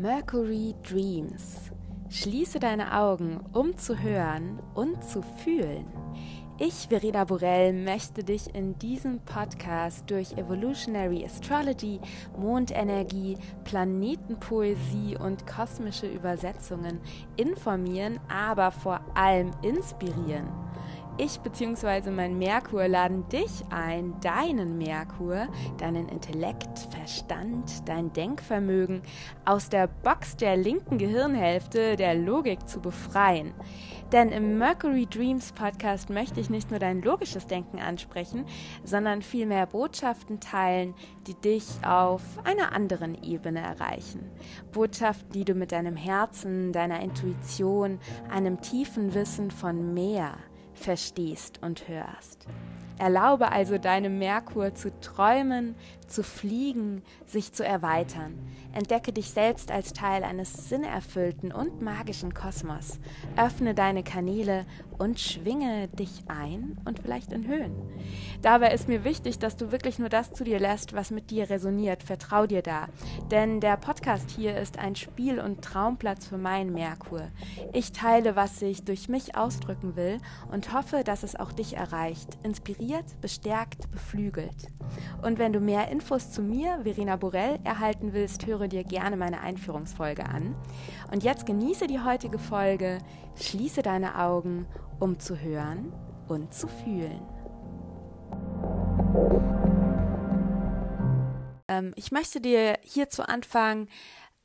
Mercury Dreams. Schließe deine Augen, um zu hören und zu fühlen. Ich, Verena Borell, möchte dich in diesem Podcast durch Evolutionary Astrology, Mondenergie, Planetenpoesie und kosmische Übersetzungen informieren, aber vor allem inspirieren. Ich bzw. mein Merkur laden dich ein, deinen Merkur, deinen Intellekt, Verstand, dein Denkvermögen aus der Box der linken Gehirnhälfte der Logik zu befreien. Denn im Mercury Dreams Podcast möchte ich nicht nur dein logisches Denken ansprechen, sondern vielmehr Botschaften teilen, die dich auf einer anderen Ebene erreichen. Botschaften, die du mit deinem Herzen, deiner Intuition, einem tiefen Wissen von mehr, verstehst und hörst. Erlaube also deinem Merkur zu träumen, zu fliegen, sich zu erweitern. Entdecke dich selbst als Teil eines sinnerfüllten und magischen Kosmos. Öffne deine Kanäle und schwinge dich ein und vielleicht in Höhen. Dabei ist mir wichtig, dass du wirklich nur das zu dir lässt, was mit dir resoniert. Vertrau dir da. Denn der Podcast hier ist ein Spiel- und Traumplatz für meinen Merkur. Ich teile, was ich durch mich ausdrücken will und hoffe, dass es auch dich erreicht. Inspiriert, bestärkt, beflügelt. Und wenn du mehr Infos zu mir, Verena Borell, erhalten willst, höre dir gerne meine Einführungsfolge an. Und jetzt genieße die heutige Folge, schließe deine Augen, um zu hören und zu fühlen. Ähm, ich möchte dir hier zu Anfang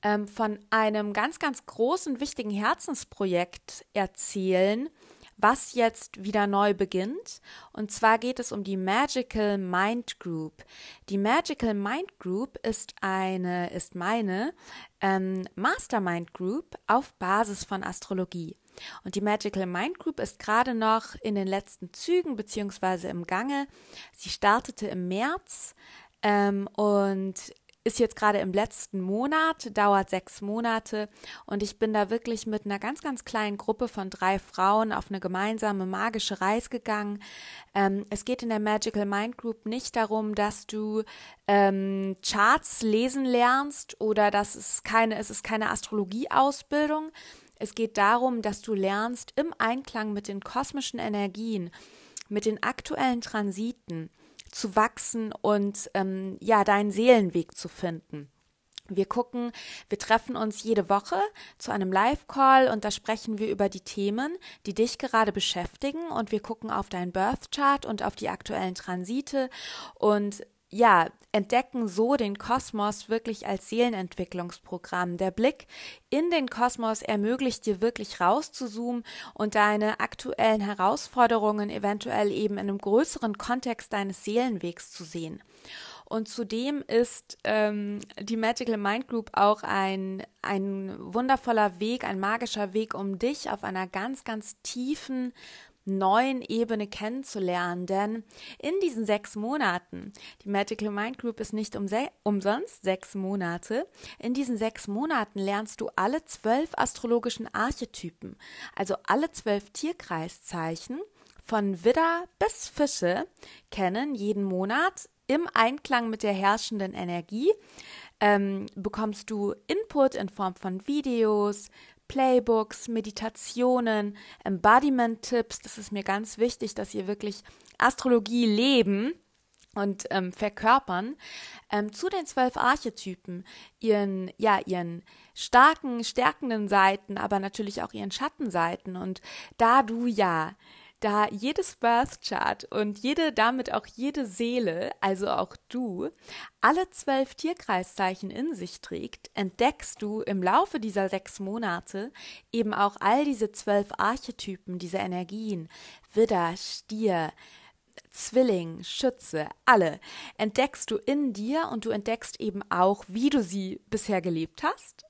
ähm, von einem ganz, ganz großen, wichtigen Herzensprojekt erzählen, was jetzt wieder neu beginnt. Und zwar geht es um die Magical Mind Group. Die Magical Mind Group ist eine, ist meine ähm, Mastermind Group auf Basis von Astrologie. Und die Magical Mind Group ist gerade noch in den letzten Zügen beziehungsweise im Gange. Sie startete im März ähm, und ist jetzt gerade im letzten Monat, dauert sechs Monate und ich bin da wirklich mit einer ganz, ganz kleinen Gruppe von drei Frauen auf eine gemeinsame magische Reise gegangen. Ähm, es geht in der Magical Mind Group nicht darum, dass du ähm, Charts lesen lernst oder dass es keine, es ist keine Astrologieausbildung. Es geht darum, dass du lernst im Einklang mit den kosmischen Energien, mit den aktuellen Transiten, zu wachsen und ähm, ja, deinen Seelenweg zu finden. Wir gucken, wir treffen uns jede Woche zu einem Live-Call und da sprechen wir über die Themen, die dich gerade beschäftigen und wir gucken auf deinen Birth Chart und auf die aktuellen Transite und ja, entdecken so den Kosmos wirklich als Seelenentwicklungsprogramm. Der Blick in den Kosmos ermöglicht dir wirklich rauszuzoomen und deine aktuellen Herausforderungen eventuell eben in einem größeren Kontext deines Seelenwegs zu sehen. Und zudem ist ähm, die Magical Mind Group auch ein, ein wundervoller Weg, ein magischer Weg, um dich auf einer ganz, ganz tiefen neuen Ebene kennenzulernen. Denn in diesen sechs Monaten, die Magical Mind Group ist nicht umsonst sechs Monate, in diesen sechs Monaten lernst du alle zwölf astrologischen Archetypen, also alle zwölf Tierkreiszeichen von Widder bis Fische kennen jeden Monat im Einklang mit der herrschenden Energie. Ähm, bekommst du Input in Form von Videos, Playbooks, Meditationen, Embodiment-Tipps. Das ist mir ganz wichtig, dass ihr wirklich Astrologie leben und ähm, verkörpern ähm, zu den zwölf Archetypen, ihren ja ihren starken, stärkenden Seiten, aber natürlich auch ihren Schattenseiten. Und da du ja da jedes Birth Chart und jede, damit auch jede Seele, also auch du, alle zwölf Tierkreiszeichen in sich trägt, entdeckst du im Laufe dieser sechs Monate eben auch all diese zwölf Archetypen, diese Energien, Widder, Stier, Zwilling, Schütze, alle entdeckst du in dir und du entdeckst eben auch, wie du sie bisher gelebt hast.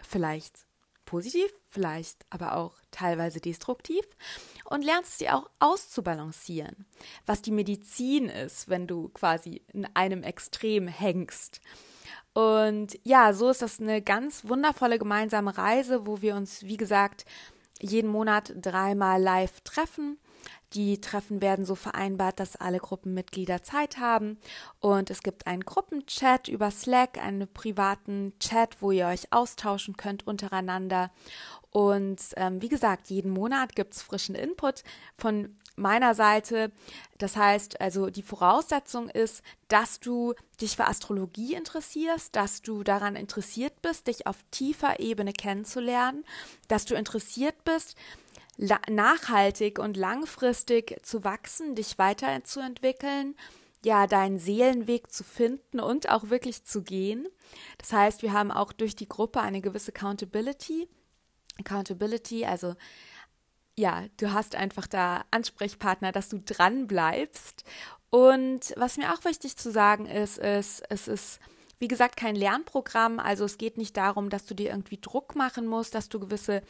Vielleicht positiv, vielleicht aber auch teilweise destruktiv und lernst sie auch auszubalancieren, was die Medizin ist, wenn du quasi in einem Extrem hängst. Und ja, so ist das eine ganz wundervolle gemeinsame Reise, wo wir uns, wie gesagt, jeden Monat dreimal live treffen Die Treffen werden so vereinbart, dass alle Gruppenmitglieder Zeit haben und es gibt einen Gruppenchat über Slack, einen privaten Chat, wo ihr euch austauschen könnt untereinander. Und ähm, wie gesagt, jeden Monat gibt es frischen Input von meiner Seite. Das heißt, also die Voraussetzung ist, dass du dich für Astrologie interessierst, dass du daran interessiert bist, dich auf tiefer Ebene kennenzulernen, dass du interessiert bist, nachhaltig und langfristig zu wachsen, dich weiterzuentwickeln, ja, deinen Seelenweg zu finden und auch wirklich zu gehen. Das heißt, wir haben auch durch die Gruppe eine gewisse Accountability. Accountability, also ja, du hast einfach da Ansprechpartner, dass du dran bleibst. Und was mir auch wichtig zu sagen ist, ist, es ist, wie gesagt, kein Lernprogramm. Also es geht nicht darum, dass du dir irgendwie Druck machen musst, dass du gewisse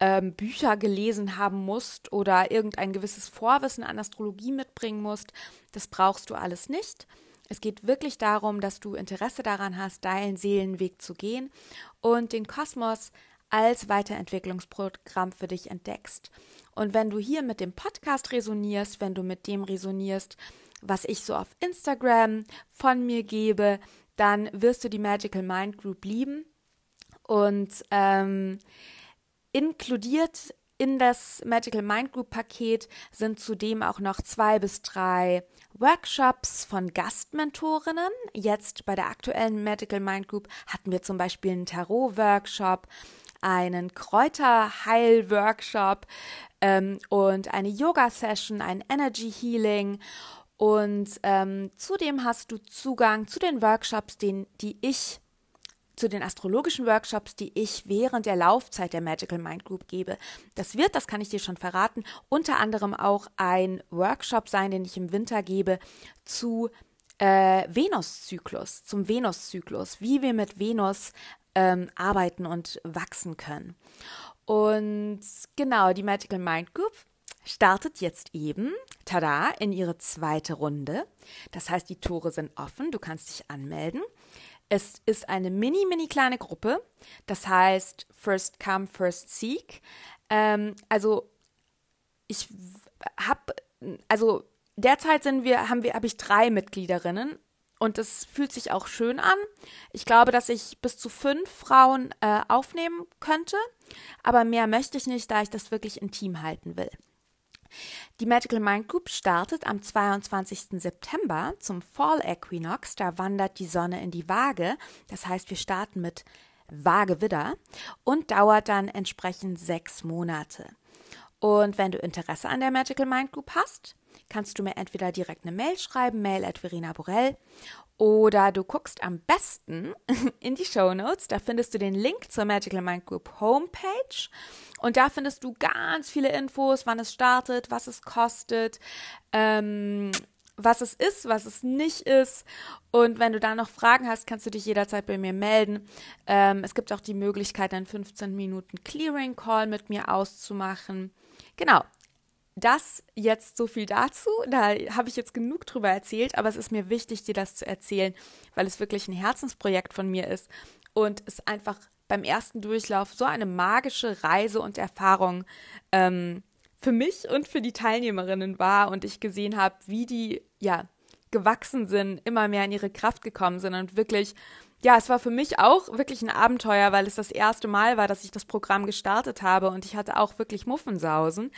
ähm, Bücher gelesen haben musst oder irgendein gewisses Vorwissen an Astrologie mitbringen musst. Das brauchst du alles nicht. Es geht wirklich darum, dass du Interesse daran hast, deinen Seelenweg zu gehen und den Kosmos als Weiterentwicklungsprogramm für dich entdeckst. Und wenn du hier mit dem Podcast resonierst, wenn du mit dem resonierst, was ich so auf Instagram von mir gebe, dann wirst du die Magical Mind Group lieben. Und ähm, inkludiert in das Magical Mind Group Paket sind zudem auch noch zwei bis drei Workshops von Gastmentorinnen. Jetzt bei der aktuellen Magical Mind Group hatten wir zum Beispiel einen Tarot-Workshop, einen Kräuterheil-Workshop ähm, und eine Yoga-Session, ein Energy Healing. Und ähm, zudem hast du Zugang zu den Workshops, den, die ich zu den astrologischen Workshops, die ich während der Laufzeit der Magical Mind Group gebe. Das wird, das kann ich dir schon verraten, unter anderem auch ein Workshop sein, den ich im Winter gebe zu äh, Venuszyklus, zum Venuszyklus, wie wir mit Venus ähm, arbeiten und wachsen können. Und genau, die Magical Mind Group startet jetzt eben, tada, in ihre zweite Runde. Das heißt, die Tore sind offen, du kannst dich anmelden. Es ist eine mini, mini kleine Gruppe. Das heißt, first come, first seek. Ähm, also, ich habe, also derzeit sind wir, haben wir, habe ich drei Mitgliederinnen und es fühlt sich auch schön an. Ich glaube, dass ich bis zu fünf Frauen äh, aufnehmen könnte, aber mehr möchte ich nicht, da ich das wirklich intim halten will. Die Magical Mind Group startet am 22. September zum Fall Equinox. Da wandert die Sonne in die Waage. Das heißt, wir starten mit Waage Widder und dauert dann entsprechend sechs Monate. Und wenn du Interesse an der Magical Mind Group hast, kannst du mir entweder direkt eine Mail schreiben, mail at Verena Borell, oder du guckst am besten in die Show Notes. Da findest du den Link zur Magical Mind Group Homepage. Und da findest du ganz viele Infos, wann es startet, was es kostet, ähm, was es ist, was es nicht ist. Und wenn du da noch Fragen hast, kannst du dich jederzeit bei mir melden. Ähm, es gibt auch die Möglichkeit, einen 15 Minuten Clearing Call mit mir auszumachen. Genau, das jetzt so viel dazu. Da habe ich jetzt genug drüber erzählt, aber es ist mir wichtig, dir das zu erzählen, weil es wirklich ein Herzensprojekt von mir ist und es einfach beim ersten Durchlauf so eine magische Reise und Erfahrung ähm, für mich und für die Teilnehmerinnen war und ich gesehen habe, wie die ja gewachsen sind, immer mehr in ihre Kraft gekommen sind und wirklich ja, es war für mich auch wirklich ein Abenteuer, weil es das erste Mal war, dass ich das Programm gestartet habe und ich hatte auch wirklich Muffensausen.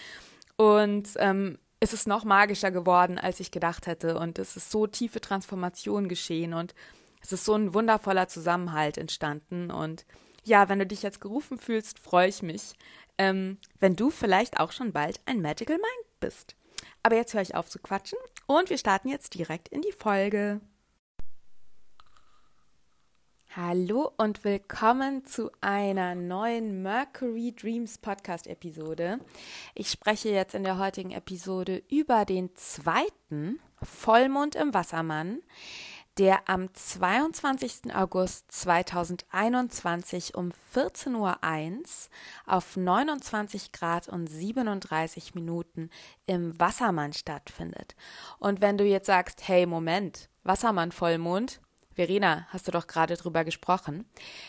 Und ähm, es ist noch magischer geworden, als ich gedacht hätte. Und es ist so tiefe Transformation geschehen und es ist so ein wundervoller Zusammenhalt entstanden. Und ja, wenn du dich jetzt gerufen fühlst, freue ich mich, ähm, wenn du vielleicht auch schon bald ein Magical Mind bist. Aber jetzt höre ich auf zu quatschen und wir starten jetzt direkt in die Folge. Hallo und willkommen zu einer neuen Mercury Dreams Podcast Episode. Ich spreche jetzt in der heutigen Episode über den zweiten Vollmond im Wassermann, der am 22. August 2021 um 14.01 Uhr auf 29 Grad und 37 Minuten im Wassermann stattfindet. Und wenn du jetzt sagst, hey Moment, Wassermann Vollmond, Verena, hast du doch gerade drüber gesprochen.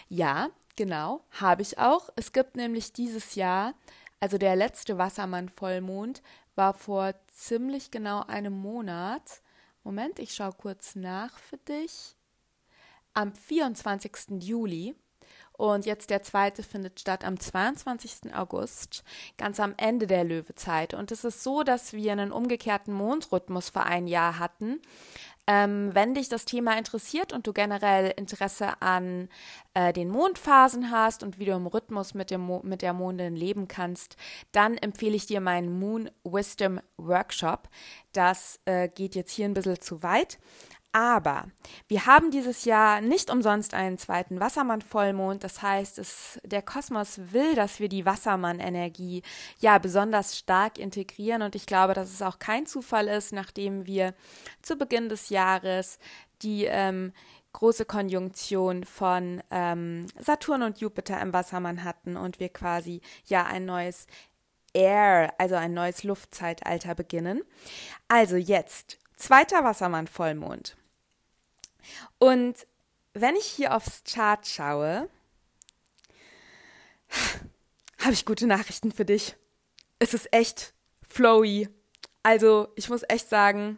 Ja, genau, habe ich auch. Es gibt nämlich dieses Jahr, also der letzte Wassermann-Vollmond war vor ziemlich genau einem Monat. Moment, ich schaue kurz nach für dich. Am 24. Juli. Und jetzt der zweite findet statt am 22. August, ganz am Ende der Löwezeit. Und es ist so, dass wir einen umgekehrten Mondrhythmus für ein Jahr hatten. Ähm, wenn dich das Thema interessiert und du generell Interesse an äh, den Mondphasen hast und wie du im Rhythmus mit, dem mit der Mondin leben kannst, dann empfehle ich dir meinen Moon Wisdom Workshop. Das äh, geht jetzt hier ein bisschen zu weit. Aber wir haben dieses Jahr nicht umsonst einen zweiten Wassermann-Vollmond. Das heißt, es, der Kosmos will, dass wir die Wassermann-Energie ja besonders stark integrieren. Und ich glaube, dass es auch kein Zufall ist, nachdem wir zu Beginn des Jahres die ähm, große Konjunktion von ähm, Saturn und Jupiter im Wassermann hatten und wir quasi ja ein neues Air, also ein neues Luftzeitalter beginnen. Also jetzt zweiter Wassermann-Vollmond. Und wenn ich hier aufs Chart schaue, habe ich gute Nachrichten für dich. Es ist echt flowy. Also, ich muss echt sagen,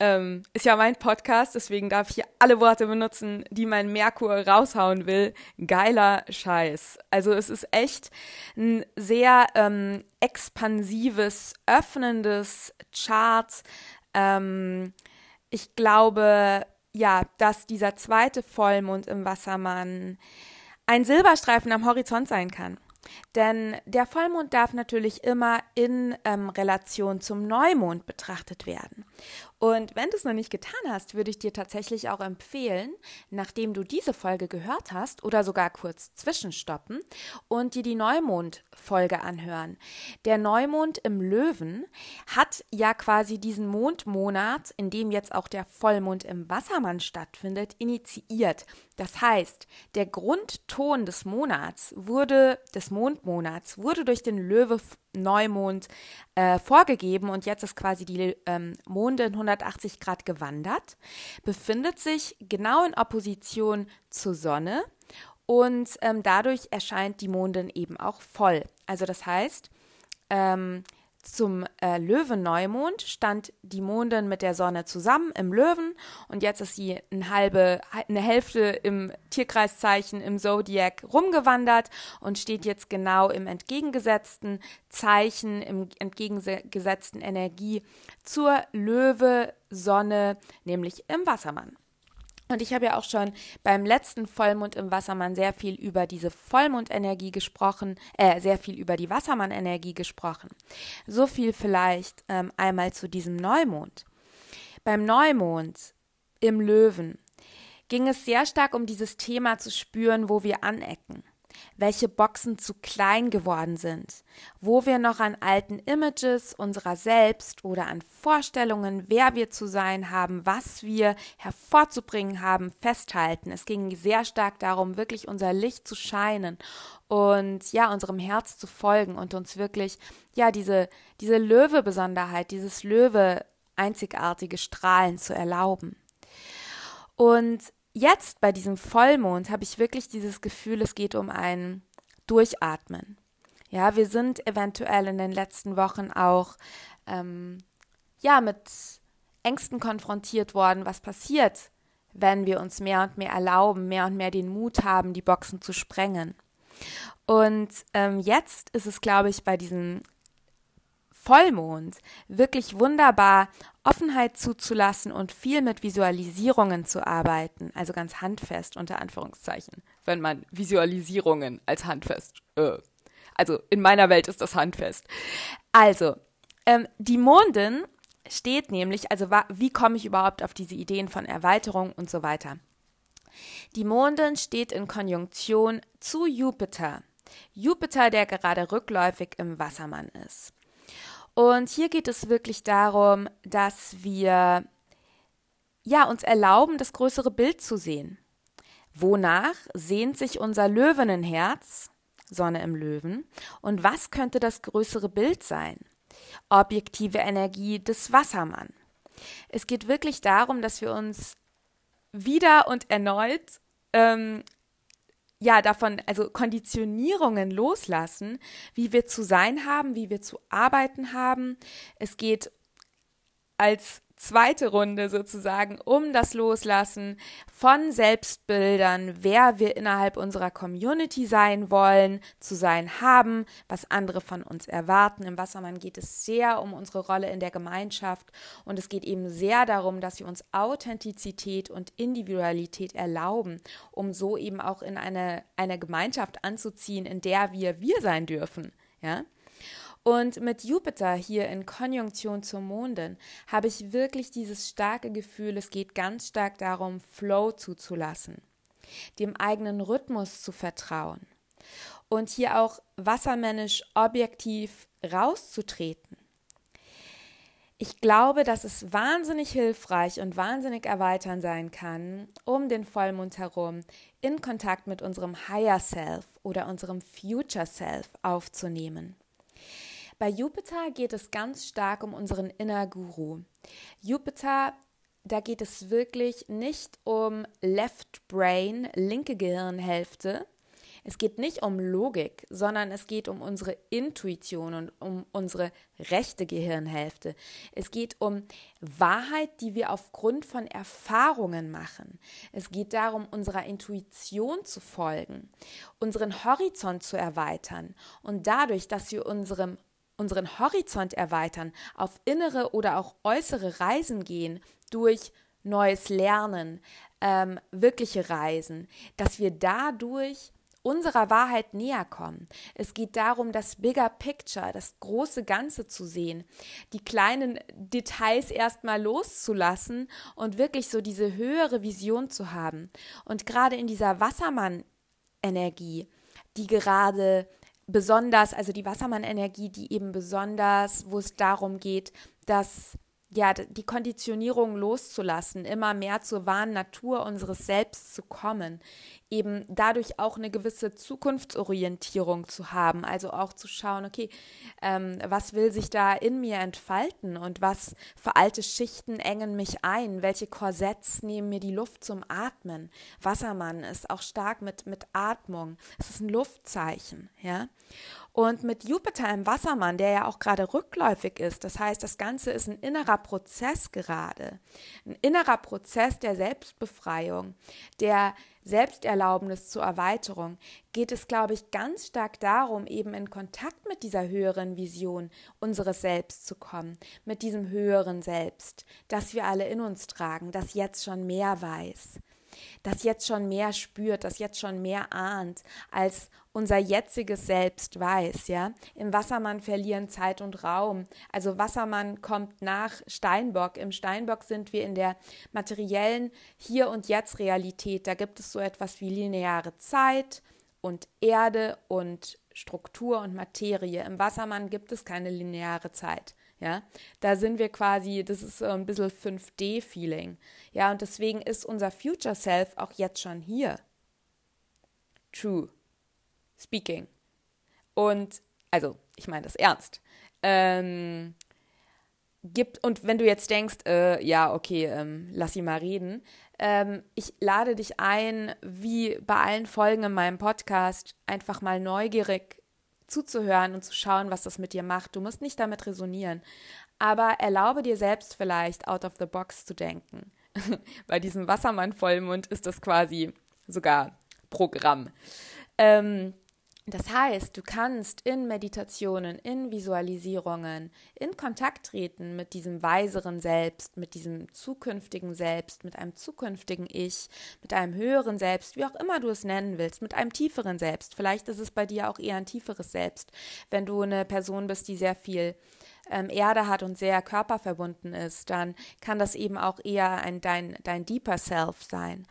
ähm, ist ja mein Podcast, deswegen darf ich hier alle Worte benutzen, die mein Merkur raushauen will. Geiler Scheiß. Also es ist echt ein sehr ähm, expansives, öffnendes Chart. Ähm, ich glaube, ja, dass dieser zweite Vollmond im Wassermann ein Silberstreifen am Horizont sein kann. Denn der Vollmond darf natürlich immer in ähm, Relation zum Neumond betrachtet werden. Und wenn du es noch nicht getan hast, würde ich dir tatsächlich auch empfehlen, nachdem du diese Folge gehört hast oder sogar kurz zwischenstoppen und dir die Neumond-Folge anhören. Der Neumond im Löwen hat ja quasi diesen Mondmonat, in dem jetzt auch der Vollmond im Wassermann stattfindet, initiiert. Das heißt, der Grundton des Monats wurde, des Mondmonats, wurde durch den Löwe Neumond äh, vorgegeben und jetzt ist quasi die ähm, Monde in 180 Grad gewandert, befindet sich genau in Opposition zur Sonne und ähm, dadurch erscheint die Mondin eben auch voll. Also das heißt, ähm, zum äh, Löwen-Neumond stand die Mondin mit der Sonne zusammen im Löwen und jetzt ist sie eine halbe, eine Hälfte im Tierkreiszeichen im Zodiac rumgewandert und steht jetzt genau im entgegengesetzten Zeichen, im entgegengesetzten Energie zur Löwe-Sonne, nämlich im Wassermann. Und ich habe ja auch schon beim letzten Vollmond im Wassermann sehr viel über diese Vollmondenergie gesprochen, äh, sehr viel über die Wassermann-Energie gesprochen. So viel vielleicht ähm, einmal zu diesem Neumond. Beim Neumond im Löwen ging es sehr stark um dieses Thema zu spüren, wo wir anecken welche Boxen zu klein geworden sind, wo wir noch an alten Images unserer selbst oder an Vorstellungen, wer wir zu sein haben, was wir hervorzubringen haben, festhalten. Es ging sehr stark darum, wirklich unser Licht zu scheinen und ja, unserem Herz zu folgen und uns wirklich, ja, diese, diese Löwe-Besonderheit, dieses Löwe einzigartige Strahlen zu erlauben. Und jetzt bei diesem Vollmond habe ich wirklich dieses Gefühl, es geht um ein Durchatmen. Ja, wir sind eventuell in den letzten Wochen auch ähm, ja mit Ängsten konfrontiert worden, was passiert, wenn wir uns mehr und mehr erlauben, mehr und mehr den Mut haben, die Boxen zu sprengen. Und ähm, jetzt ist es, glaube ich, bei diesem Vollmond wirklich wunderbar, Offenheit zuzulassen und viel mit Visualisierungen zu arbeiten, also ganz handfest unter Anführungszeichen, wenn man Visualisierungen als handfest, äh, also in meiner Welt ist das handfest. Also, ähm, die Mondin steht nämlich, also wie komme ich überhaupt auf diese Ideen von Erweiterung und so weiter. Die Mondin steht in Konjunktion zu Jupiter. Jupiter, der gerade rückläufig im Wassermann ist. Und hier geht es wirklich darum, dass wir ja uns erlauben, das größere Bild zu sehen. Wonach sehnt sich unser Löwenenherz, Sonne im Löwen, und was könnte das größere Bild sein? Objektive Energie des Wassermann. Es geht wirklich darum, dass wir uns wieder und erneut ähm, ja, davon, also Konditionierungen loslassen, wie wir zu sein haben, wie wir zu arbeiten haben. Es geht als zweite Runde sozusagen um das Loslassen von Selbstbildern, wer wir innerhalb unserer Community sein wollen, zu sein haben, was andere von uns erwarten. Im Wassermann geht es sehr um unsere Rolle in der Gemeinschaft und es geht eben sehr darum, dass wir uns Authentizität und Individualität erlauben, um so eben auch in eine, eine Gemeinschaft anzuziehen, in der wir wir sein dürfen. Ja? Und mit Jupiter hier in Konjunktion zur Mondin habe ich wirklich dieses starke Gefühl, es geht ganz stark darum, Flow zuzulassen, dem eigenen Rhythmus zu vertrauen und hier auch wassermännisch objektiv rauszutreten. Ich glaube, dass es wahnsinnig hilfreich und wahnsinnig erweitern sein kann, um den Vollmond herum in Kontakt mit unserem Higher Self oder unserem Future Self aufzunehmen. Bei Jupiter geht es ganz stark um unseren Inner Guru. Jupiter, da geht es wirklich nicht um Left Brain, linke Gehirnhälfte. Es geht nicht um Logik, sondern es geht um unsere Intuition und um unsere rechte Gehirnhälfte. Es geht um Wahrheit, die wir aufgrund von Erfahrungen machen. Es geht darum, unserer Intuition zu folgen, unseren Horizont zu erweitern und dadurch, dass wir unserem unseren Horizont erweitern, auf innere oder auch äußere Reisen gehen durch neues Lernen, ähm, wirkliche Reisen, dass wir dadurch unserer Wahrheit näher kommen. Es geht darum, das Bigger Picture, das große Ganze zu sehen, die kleinen Details erstmal loszulassen und wirklich so diese höhere Vision zu haben. Und gerade in dieser Wassermann-Energie, die gerade besonders, also die Wassermann-Energie, die eben besonders, wo es darum geht, dass ja, die Konditionierung loszulassen, immer mehr zur wahren Natur unseres Selbst zu kommen, eben dadurch auch eine gewisse Zukunftsorientierung zu haben, also auch zu schauen, okay, ähm, was will sich da in mir entfalten und was für alte Schichten engen mich ein, welche Korsetts nehmen mir die Luft zum Atmen. Wassermann ist auch stark mit, mit Atmung, es ist ein Luftzeichen, ja. Und mit Jupiter im Wassermann, der ja auch gerade rückläufig ist, das heißt, das Ganze ist ein innerer Prozess gerade, ein innerer Prozess der Selbstbefreiung, der Selbsterlaubnis zur Erweiterung, geht es, glaube ich, ganz stark darum, eben in Kontakt mit dieser höheren Vision unseres Selbst zu kommen, mit diesem höheren Selbst, das wir alle in uns tragen, das jetzt schon mehr weiß das jetzt schon mehr spürt, das jetzt schon mehr ahnt, als unser jetziges Selbst weiß, ja. Im Wassermann verlieren Zeit und Raum. Also Wassermann kommt nach Steinbock. Im Steinbock sind wir in der materiellen Hier- und Jetzt-Realität. Da gibt es so etwas wie lineare Zeit und Erde und Struktur und Materie. Im Wassermann gibt es keine lineare Zeit. Ja, da sind wir quasi, das ist so ein bisschen 5D-Feeling. Ja, und deswegen ist unser Future Self auch jetzt schon hier. True. Speaking. Und, also, ich meine das ernst. Ähm, gibt, und wenn du jetzt denkst, äh, ja, okay, ähm, lass sie mal reden, ähm, ich lade dich ein, wie bei allen Folgen in meinem Podcast, einfach mal neugierig zuzuhören und zu schauen, was das mit dir macht. Du musst nicht damit resonieren, aber erlaube dir selbst vielleicht out of the box zu denken. Bei diesem Wassermann-Vollmond ist das quasi sogar Programm. Ähm, das heißt, du kannst in Meditationen, in Visualisierungen in Kontakt treten mit diesem weiseren Selbst, mit diesem zukünftigen Selbst, mit einem zukünftigen Ich, mit einem höheren Selbst, wie auch immer du es nennen willst, mit einem tieferen Selbst. Vielleicht ist es bei dir auch eher ein tieferes Selbst, wenn du eine Person bist, die sehr viel ähm, Erde hat und sehr körperverbunden ist, dann kann das eben auch eher ein dein, dein deeper Self sein.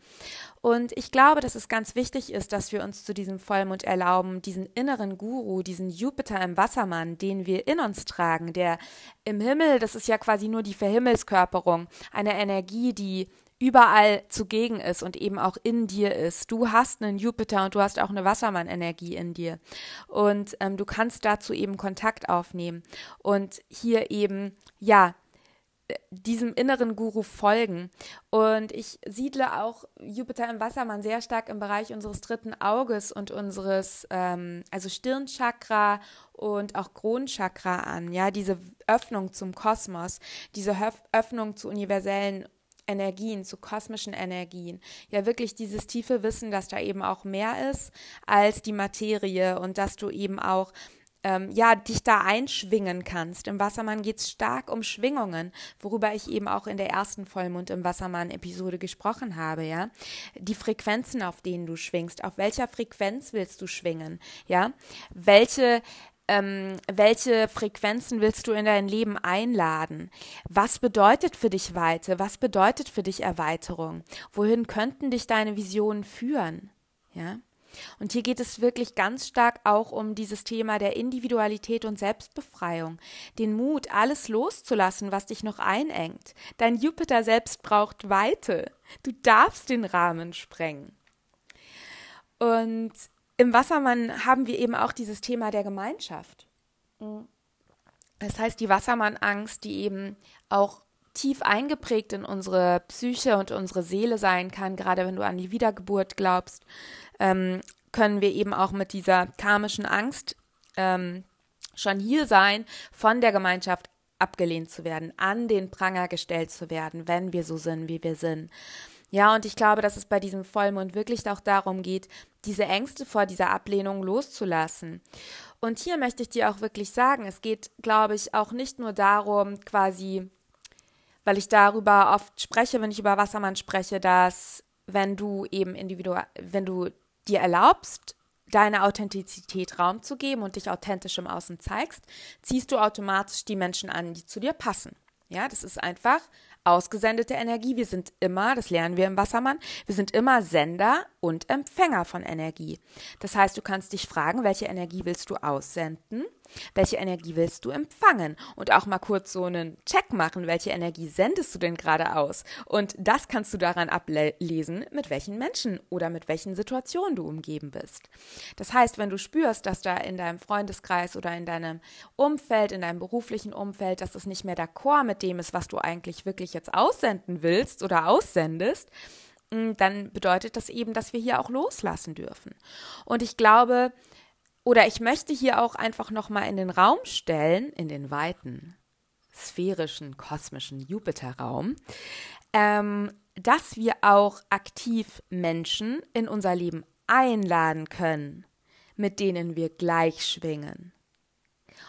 Und ich glaube, dass es ganz wichtig ist, dass wir uns zu diesem Vollmond erlauben, diesen inneren Guru, diesen Jupiter im Wassermann, den wir in uns tragen, der im Himmel, das ist ja quasi nur die Verhimmelskörperung, eine Energie, die überall zugegen ist und eben auch in dir ist. Du hast einen Jupiter und du hast auch eine Wassermann-Energie in dir. Und ähm, du kannst dazu eben Kontakt aufnehmen und hier eben, ja, diesem inneren Guru folgen. Und ich siedle auch Jupiter im Wassermann sehr stark im Bereich unseres dritten Auges und unseres, ähm, also Stirnchakra und auch Kronchakra an. Ja, diese Öffnung zum Kosmos, diese Öffnung zu universellen Energien, zu kosmischen Energien. Ja, wirklich dieses tiefe Wissen, dass da eben auch mehr ist als die Materie und dass du eben auch ähm, ja, dich da einschwingen kannst. Im Wassermann geht es stark um Schwingungen, worüber ich eben auch in der ersten Vollmond im Wassermann-Episode gesprochen habe, ja. Die Frequenzen, auf denen du schwingst, auf welcher Frequenz willst du schwingen, ja? Welche ähm, welche Frequenzen willst du in dein Leben einladen? Was bedeutet für dich Weite? Was bedeutet für dich Erweiterung? Wohin könnten dich deine Visionen führen? Ja? Und hier geht es wirklich ganz stark auch um dieses Thema der Individualität und Selbstbefreiung, den Mut, alles loszulassen, was dich noch einengt. Dein Jupiter selbst braucht Weite. Du darfst den Rahmen sprengen. Und im Wassermann haben wir eben auch dieses Thema der Gemeinschaft. Das heißt, die Wassermann-Angst, die eben auch tief eingeprägt in unsere Psyche und unsere Seele sein kann, gerade wenn du an die Wiedergeburt glaubst, ähm, können wir eben auch mit dieser karmischen Angst ähm, schon hier sein, von der Gemeinschaft abgelehnt zu werden, an den Pranger gestellt zu werden, wenn wir so sind, wie wir sind. Ja, und ich glaube, dass es bei diesem Vollmond wirklich auch darum geht, diese Ängste vor dieser Ablehnung loszulassen. Und hier möchte ich dir auch wirklich sagen, es geht, glaube ich, auch nicht nur darum, quasi, weil ich darüber oft spreche, wenn ich über Wassermann spreche, dass wenn du eben individuell, wenn du dir erlaubst, deine Authentizität Raum zu geben und dich authentisch im Außen zeigst, ziehst du automatisch die Menschen an, die zu dir passen. Ja, das ist einfach ausgesendete Energie. Wir sind immer, das lernen wir im Wassermann, wir sind immer Sender und Empfänger von Energie. Das heißt, du kannst dich fragen, welche Energie willst du aussenden? Welche Energie willst du empfangen? Und auch mal kurz so einen Check machen, welche Energie sendest du denn gerade aus? Und das kannst du daran ablesen, mit welchen Menschen oder mit welchen Situationen du umgeben bist. Das heißt, wenn du spürst, dass da in deinem Freundeskreis oder in deinem Umfeld, in deinem beruflichen Umfeld, dass es nicht mehr d'accord mit dem ist, was du eigentlich wirklich jetzt aussenden willst oder aussendest, mm, dann bedeutet das eben, dass wir hier auch loslassen dürfen. Und ich glaube, oder ich möchte hier auch einfach nochmal in den Raum stellen, in den weiten, sphärischen, kosmischen Jupiterraum, ähm, dass wir auch aktiv Menschen in unser Leben einladen können, mit denen wir gleich schwingen.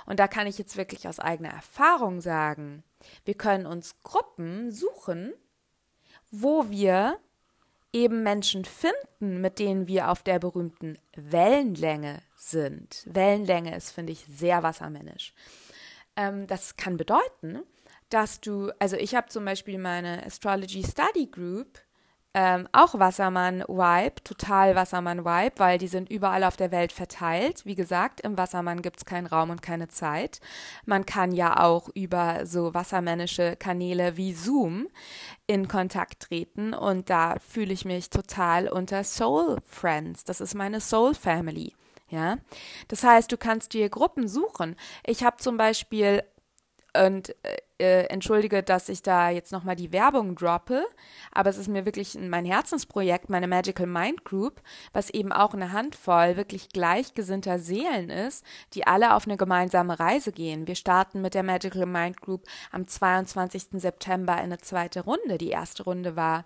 Und da kann ich jetzt wirklich aus eigener Erfahrung sagen, wir können uns Gruppen suchen, wo wir eben Menschen finden, mit denen wir auf der berühmten Wellenlänge sind. Wellenlänge ist, finde ich, sehr wassermännisch. Ähm, das kann bedeuten, dass du, also ich habe zum Beispiel meine Astrology Study Group ähm, auch Wassermann-Vibe, total Wassermann-Vibe, weil die sind überall auf der Welt verteilt. Wie gesagt, im Wassermann gibt es keinen Raum und keine Zeit. Man kann ja auch über so wassermännische Kanäle wie Zoom in Kontakt treten und da fühle ich mich total unter Soul Friends. Das ist meine Soul Family. Ja, das heißt, du kannst dir Gruppen suchen. Ich habe zum Beispiel und äh, äh, entschuldige, dass ich da jetzt nochmal die Werbung droppe, aber es ist mir wirklich mein Herzensprojekt, meine Magical Mind Group, was eben auch eine Handvoll wirklich gleichgesinnter Seelen ist, die alle auf eine gemeinsame Reise gehen. Wir starten mit der Magical Mind Group am 22. September in eine zweite Runde. Die erste Runde war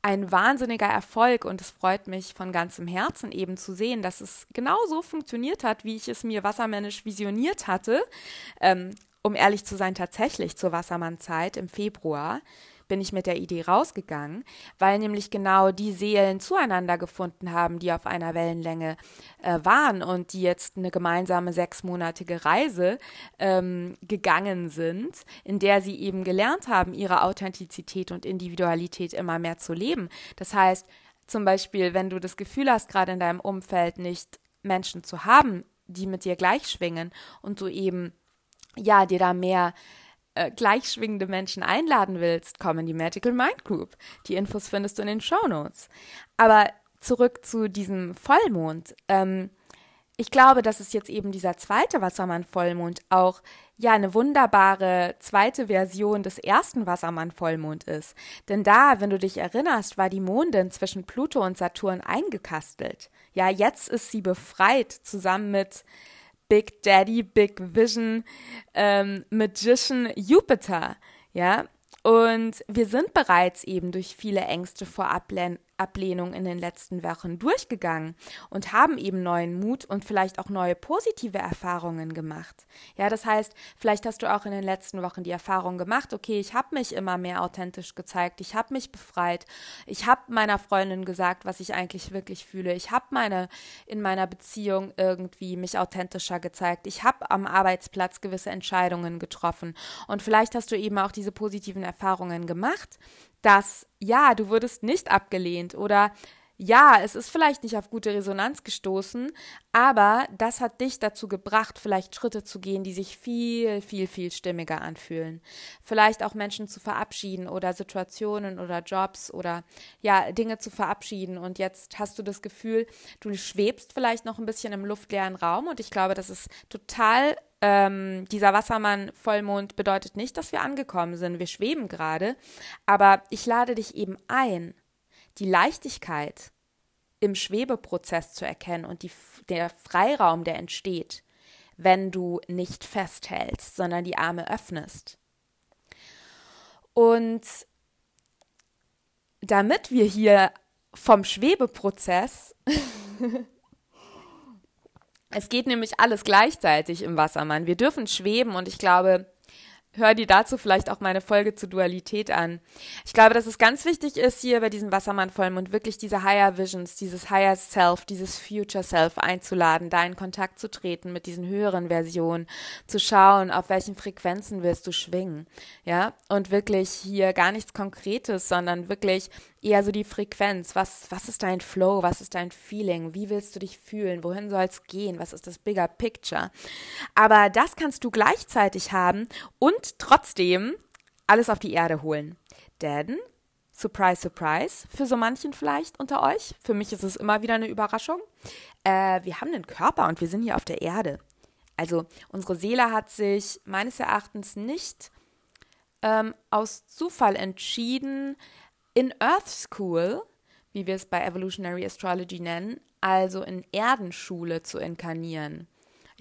ein wahnsinniger Erfolg und es freut mich von ganzem Herzen eben zu sehen, dass es genau so funktioniert hat, wie ich es mir wassermännisch visioniert hatte. Ähm, um ehrlich zu sein, tatsächlich zur Wassermannzeit im Februar bin ich mit der Idee rausgegangen, weil nämlich genau die Seelen zueinander gefunden haben, die auf einer Wellenlänge äh, waren und die jetzt eine gemeinsame sechsmonatige Reise ähm, gegangen sind, in der sie eben gelernt haben, ihre Authentizität und Individualität immer mehr zu leben. Das heißt, zum Beispiel, wenn du das Gefühl hast, gerade in deinem Umfeld nicht Menschen zu haben, die mit dir gleich schwingen und du eben ja, dir da mehr äh, gleichschwingende Menschen einladen willst, komm in die Magical Mind Group. Die Infos findest du in den Show Notes. Aber zurück zu diesem Vollmond. Ähm, ich glaube, dass es jetzt eben dieser zweite Wassermann-Vollmond auch ja eine wunderbare zweite Version des ersten Wassermann-Vollmond ist. Denn da, wenn du dich erinnerst, war die Mondin zwischen Pluto und Saturn eingekastelt. Ja, jetzt ist sie befreit zusammen mit Big Daddy, Big Vision, ähm, Magician Jupiter. Ja, und wir sind bereits eben durch viele Ängste vor Ablen Ablehnung in den letzten Wochen durchgegangen und haben eben neuen Mut und vielleicht auch neue positive Erfahrungen gemacht. Ja, das heißt, vielleicht hast du auch in den letzten Wochen die Erfahrung gemacht, okay, ich habe mich immer mehr authentisch gezeigt, ich habe mich befreit, ich habe meiner Freundin gesagt, was ich eigentlich wirklich fühle, ich habe meine in meiner Beziehung irgendwie mich authentischer gezeigt, ich habe am Arbeitsplatz gewisse Entscheidungen getroffen und vielleicht hast du eben auch diese positiven Erfahrungen gemacht dass ja, du wurdest nicht abgelehnt oder ja, es ist vielleicht nicht auf gute Resonanz gestoßen, aber das hat dich dazu gebracht, vielleicht Schritte zu gehen, die sich viel, viel, viel stimmiger anfühlen. Vielleicht auch Menschen zu verabschieden oder Situationen oder Jobs oder ja, Dinge zu verabschieden. Und jetzt hast du das Gefühl, du schwebst vielleicht noch ein bisschen im luftleeren Raum und ich glaube, das ist total ähm, dieser Wassermann-Vollmond bedeutet nicht, dass wir angekommen sind. Wir schweben gerade. Aber ich lade dich eben ein, die Leichtigkeit im Schwebeprozess zu erkennen und die, der Freiraum, der entsteht, wenn du nicht festhältst, sondern die Arme öffnest. Und damit wir hier vom Schwebeprozess Es geht nämlich alles gleichzeitig im Wassermann. Wir dürfen schweben und ich glaube, hör dir dazu vielleicht auch meine Folge zur Dualität an. Ich glaube, dass es ganz wichtig ist, hier bei diesem Wassermann-Vollmond wirklich diese Higher Visions, dieses Higher Self, dieses Future Self einzuladen, da in Kontakt zu treten mit diesen höheren Versionen, zu schauen, auf welchen Frequenzen wirst du schwingen, ja, und wirklich hier gar nichts Konkretes, sondern wirklich eher so die Frequenz. Was, was ist dein Flow? Was ist dein Feeling? Wie willst du dich fühlen? Wohin soll es gehen? Was ist das Bigger Picture? Aber das kannst du gleichzeitig haben und trotzdem alles auf die Erde holen. Denn Surprise, surprise, für so manchen vielleicht unter euch. Für mich ist es immer wieder eine Überraschung. Äh, wir haben einen Körper und wir sind hier auf der Erde. Also unsere Seele hat sich meines Erachtens nicht ähm, aus Zufall entschieden, in Earth School, wie wir es bei Evolutionary Astrology nennen, also in Erdenschule zu inkarnieren.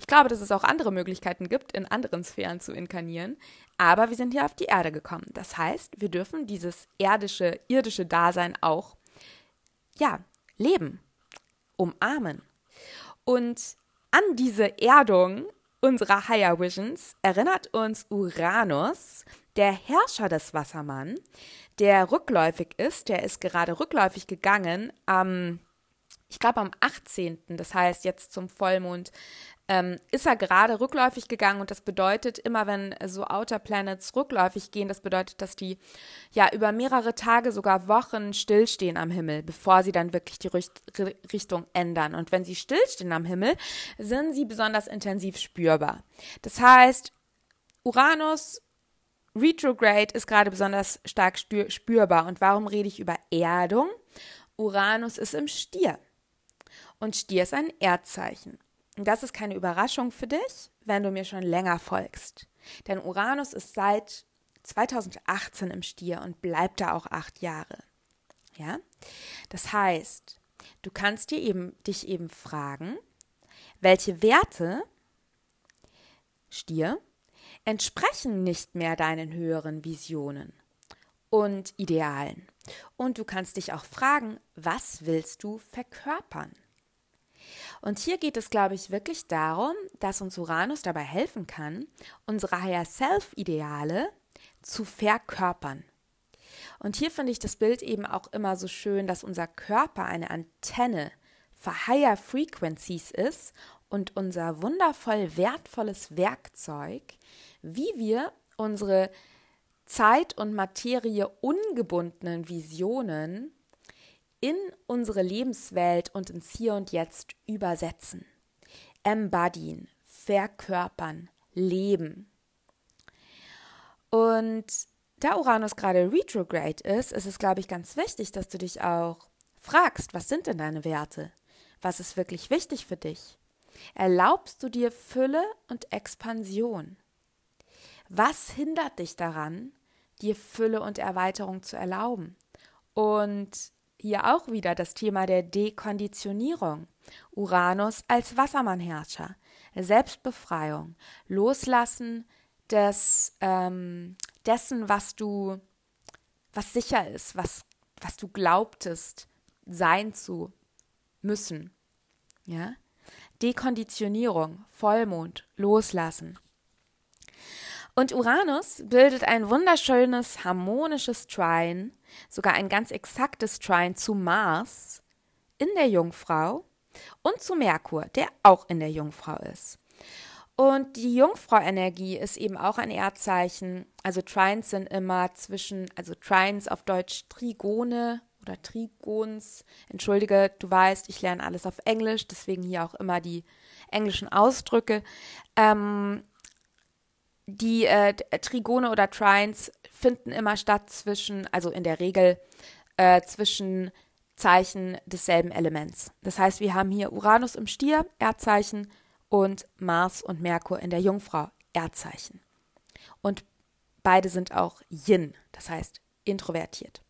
Ich glaube, dass es auch andere Möglichkeiten gibt, in anderen Sphären zu inkarnieren, aber wir sind hier auf die Erde gekommen. Das heißt, wir dürfen dieses erdische, irdische Dasein auch, ja, leben, umarmen. Und an diese Erdung unserer Higher Visions erinnert uns Uranus, der Herrscher des Wassermann, der rückläufig ist, der ist gerade rückläufig gegangen am, ich glaube am 18., das heißt jetzt zum Vollmond, ähm, ist er gerade rückläufig gegangen und das bedeutet, immer wenn so Outer Planets rückläufig gehen, das bedeutet, dass die ja über mehrere Tage, sogar Wochen stillstehen am Himmel, bevor sie dann wirklich die Richt Richtung ändern. Und wenn sie stillstehen am Himmel, sind sie besonders intensiv spürbar. Das heißt, Uranus Retrograde ist gerade besonders stark spürbar. Und warum rede ich über Erdung? Uranus ist im Stier. Und Stier ist ein Erdzeichen. Und das ist keine Überraschung für dich, wenn du mir schon länger folgst. Denn Uranus ist seit 2018 im Stier und bleibt da auch acht Jahre. Ja? Das heißt, du kannst dir eben, dich eben fragen, welche Werte Stier entsprechen nicht mehr deinen höheren Visionen und Idealen. Und du kannst dich auch fragen, was willst du verkörpern? Und hier geht es, glaube ich, wirklich darum, dass uns Uranus dabei helfen kann, unsere Higher Self-Ideale zu verkörpern. Und hier finde ich das Bild eben auch immer so schön, dass unser Körper eine Antenne für Higher Frequencies ist und unser wundervoll wertvolles Werkzeug, wie wir unsere Zeit- und Materie ungebundenen Visionen in unsere Lebenswelt und ins Hier und Jetzt übersetzen, embodyen, verkörpern, leben. Und da Uranus gerade retrograde ist, ist es, glaube ich, ganz wichtig, dass du dich auch fragst, was sind denn deine Werte? Was ist wirklich wichtig für dich? Erlaubst du dir Fülle und Expansion? Was hindert dich daran, dir Fülle und Erweiterung zu erlauben? Und hier auch wieder das Thema der Dekonditionierung. Uranus als Wassermannherrscher, Selbstbefreiung, Loslassen des, ähm, dessen, was du, was sicher ist, was, was du glaubtest, sein zu müssen. Ja? Dekonditionierung, Vollmond, Loslassen. Und Uranus bildet ein wunderschönes, harmonisches Trine, sogar ein ganz exaktes Trine zu Mars in der Jungfrau und zu Merkur, der auch in der Jungfrau ist. Und die Jungfrau-Energie ist eben auch ein Erdzeichen. Also Trines sind immer zwischen, also Trines auf Deutsch Trigone oder Trigons. Entschuldige, du weißt, ich lerne alles auf Englisch, deswegen hier auch immer die englischen Ausdrücke. Ähm, die äh, Trigone oder Trines finden immer statt zwischen, also in der Regel äh, zwischen Zeichen desselben Elements. Das heißt, wir haben hier Uranus im Stier, Erdzeichen, und Mars und Merkur in der Jungfrau, Erdzeichen. Und beide sind auch Yin, das heißt introvertiert.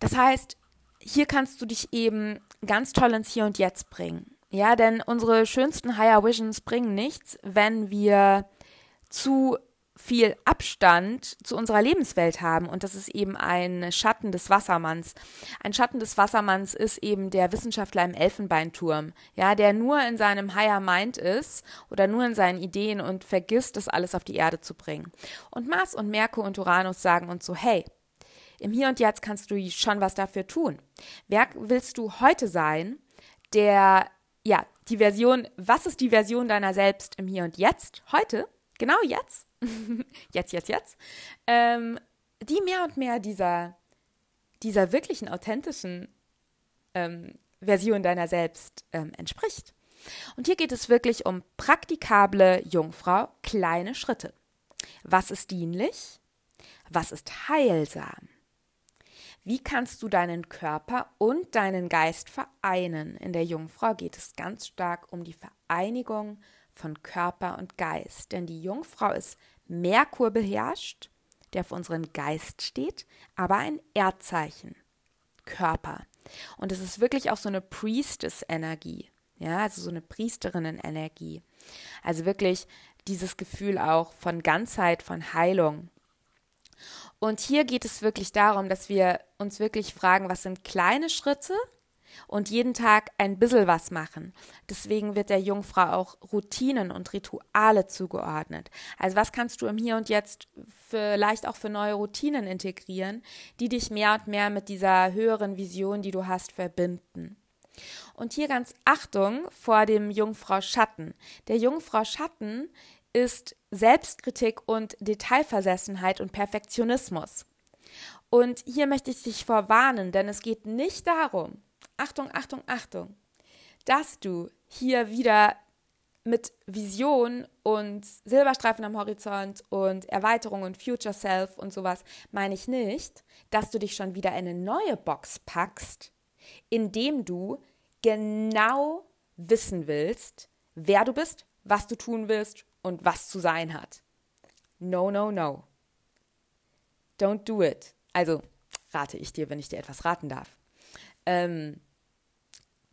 Das heißt, hier kannst du dich eben ganz toll ins Hier und Jetzt bringen. Ja, denn unsere schönsten Higher Visions bringen nichts, wenn wir zu viel Abstand zu unserer Lebenswelt haben. Und das ist eben ein Schatten des Wassermanns. Ein Schatten des Wassermanns ist eben der Wissenschaftler im Elfenbeinturm, ja, der nur in seinem Higher Mind ist oder nur in seinen Ideen und vergisst, das alles auf die Erde zu bringen. Und Mars und Merkur und Uranus sagen uns so, hey, im Hier und Jetzt kannst du schon was dafür tun. Wer willst du heute sein, der, ja, die Version, was ist die Version deiner selbst im Hier und Jetzt, heute? Genau jetzt, jetzt, jetzt, jetzt, ähm, die mehr und mehr dieser, dieser wirklichen, authentischen ähm, Version deiner selbst ähm, entspricht. Und hier geht es wirklich um praktikable Jungfrau, kleine Schritte. Was ist dienlich? Was ist heilsam? Wie kannst du deinen Körper und deinen Geist vereinen? In der Jungfrau geht es ganz stark um die Vereinigung von Körper und Geist. Denn die Jungfrau ist Merkur beherrscht, der für unseren Geist steht, aber ein Erdzeichen, Körper. Und es ist wirklich auch so eine Priestess-Energie, ja, also so eine Priesterinnen-Energie. Also wirklich dieses Gefühl auch von Ganzheit, von Heilung. Und hier geht es wirklich darum, dass wir uns wirklich fragen, was sind kleine Schritte, und jeden Tag ein bisschen was machen. Deswegen wird der Jungfrau auch Routinen und Rituale zugeordnet. Also was kannst du im Hier und Jetzt vielleicht auch für neue Routinen integrieren, die dich mehr und mehr mit dieser höheren Vision, die du hast, verbinden. Und hier ganz Achtung vor dem Jungfrau Schatten. Der Jungfrau Schatten ist Selbstkritik und Detailversessenheit und Perfektionismus. Und hier möchte ich dich vorwarnen, denn es geht nicht darum, Achtung, Achtung, Achtung, dass du hier wieder mit Vision und Silberstreifen am Horizont und Erweiterung und Future Self und sowas meine ich nicht, dass du dich schon wieder in eine neue Box packst, indem du genau wissen willst, wer du bist, was du tun willst und was zu sein hat. No, no, no. Don't do it. Also rate ich dir, wenn ich dir etwas raten darf. Ähm,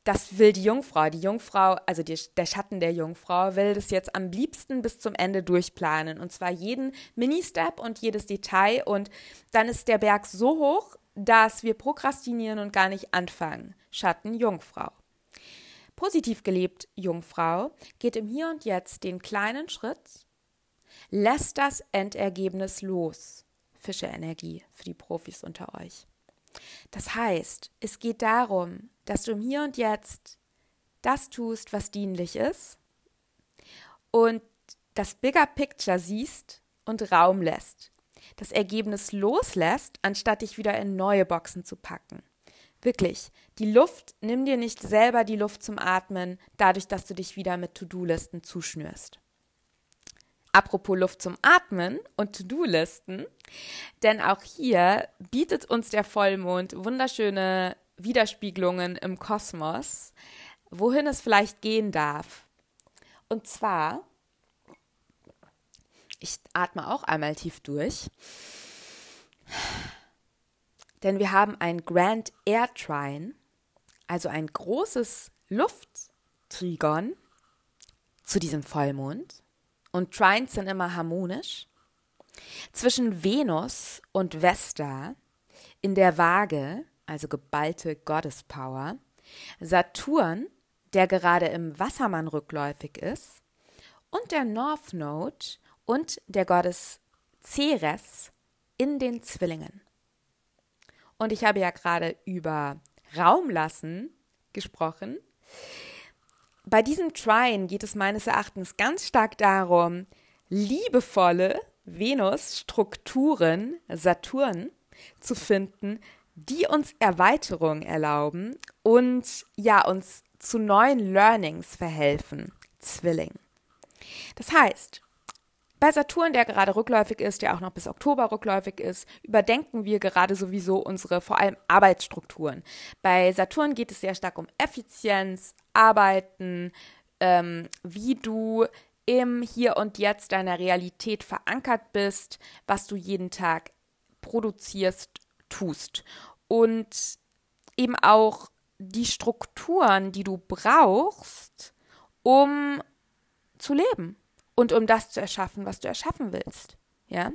das will die Jungfrau. Die Jungfrau, also die, der Schatten der Jungfrau, will das jetzt am liebsten bis zum Ende durchplanen. Und zwar jeden Mini-Step und jedes Detail. Und dann ist der Berg so hoch, dass wir prokrastinieren und gar nicht anfangen. Schatten Jungfrau. Positiv gelebt Jungfrau geht im Hier und Jetzt den kleinen Schritt, lässt das Endergebnis los. Fische Energie für die Profis unter euch. Das heißt, es geht darum, dass du im Hier und Jetzt das tust, was dienlich ist und das Bigger Picture siehst und Raum lässt. Das Ergebnis loslässt, anstatt dich wieder in neue Boxen zu packen. Wirklich, die Luft, nimm dir nicht selber die Luft zum Atmen, dadurch, dass du dich wieder mit To-Do-Listen zuschnürst. Apropos Luft zum Atmen und To-Do-Listen, denn auch hier bietet uns der Vollmond wunderschöne Widerspiegelungen im Kosmos, wohin es vielleicht gehen darf. Und zwar, ich atme auch einmal tief durch, denn wir haben ein Grand Air Trine, also ein großes Lufttrigon zu diesem Vollmond. Und Trines sind immer harmonisch. Zwischen Venus und Vesta in der Waage, also geballte Goddess-Power, Saturn, der gerade im Wassermann rückläufig ist, und der North Node und der Gottes Ceres in den Zwillingen. Und ich habe ja gerade über Raum lassen gesprochen. Bei diesem Trine geht es meines Erachtens ganz stark darum, liebevolle Venus-Strukturen, Saturn, zu finden, die uns Erweiterung erlauben und ja, uns zu neuen Learnings verhelfen. Zwilling. Das heißt, bei Saturn, der gerade rückläufig ist, der auch noch bis Oktober rückläufig ist, überdenken wir gerade sowieso unsere vor allem Arbeitsstrukturen. Bei Saturn geht es sehr stark um Effizienz, Arbeiten, ähm, wie du im Hier und Jetzt deiner Realität verankert bist, was du jeden Tag produzierst, tust. Und eben auch die Strukturen, die du brauchst, um zu leben und um das zu erschaffen, was du erschaffen willst. Ja?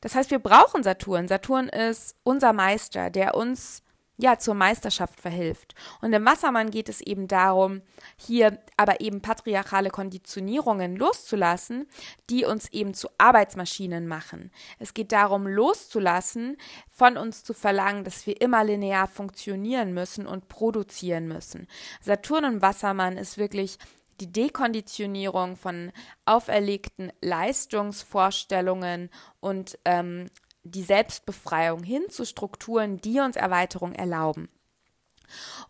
Das heißt, wir brauchen Saturn. Saturn ist unser Meister, der uns ja, zur Meisterschaft verhilft. Und im Wassermann geht es eben darum, hier aber eben patriarchale Konditionierungen loszulassen, die uns eben zu Arbeitsmaschinen machen. Es geht darum, loszulassen, von uns zu verlangen, dass wir immer linear funktionieren müssen und produzieren müssen. Saturn und Wassermann ist wirklich die Dekonditionierung von auferlegten Leistungsvorstellungen und ähm, die Selbstbefreiung hin zu Strukturen, die uns Erweiterung erlauben.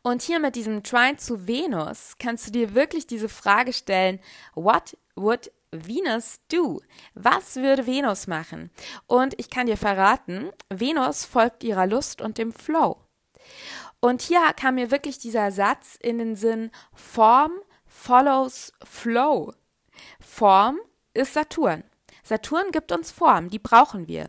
Und hier mit diesem Trine zu Venus kannst du dir wirklich diese Frage stellen, what would Venus do? Was würde Venus machen? Und ich kann dir verraten, Venus folgt ihrer Lust und dem Flow. Und hier kam mir wirklich dieser Satz in den Sinn, Form follows Flow. Form ist Saturn. Saturn gibt uns Form, die brauchen wir,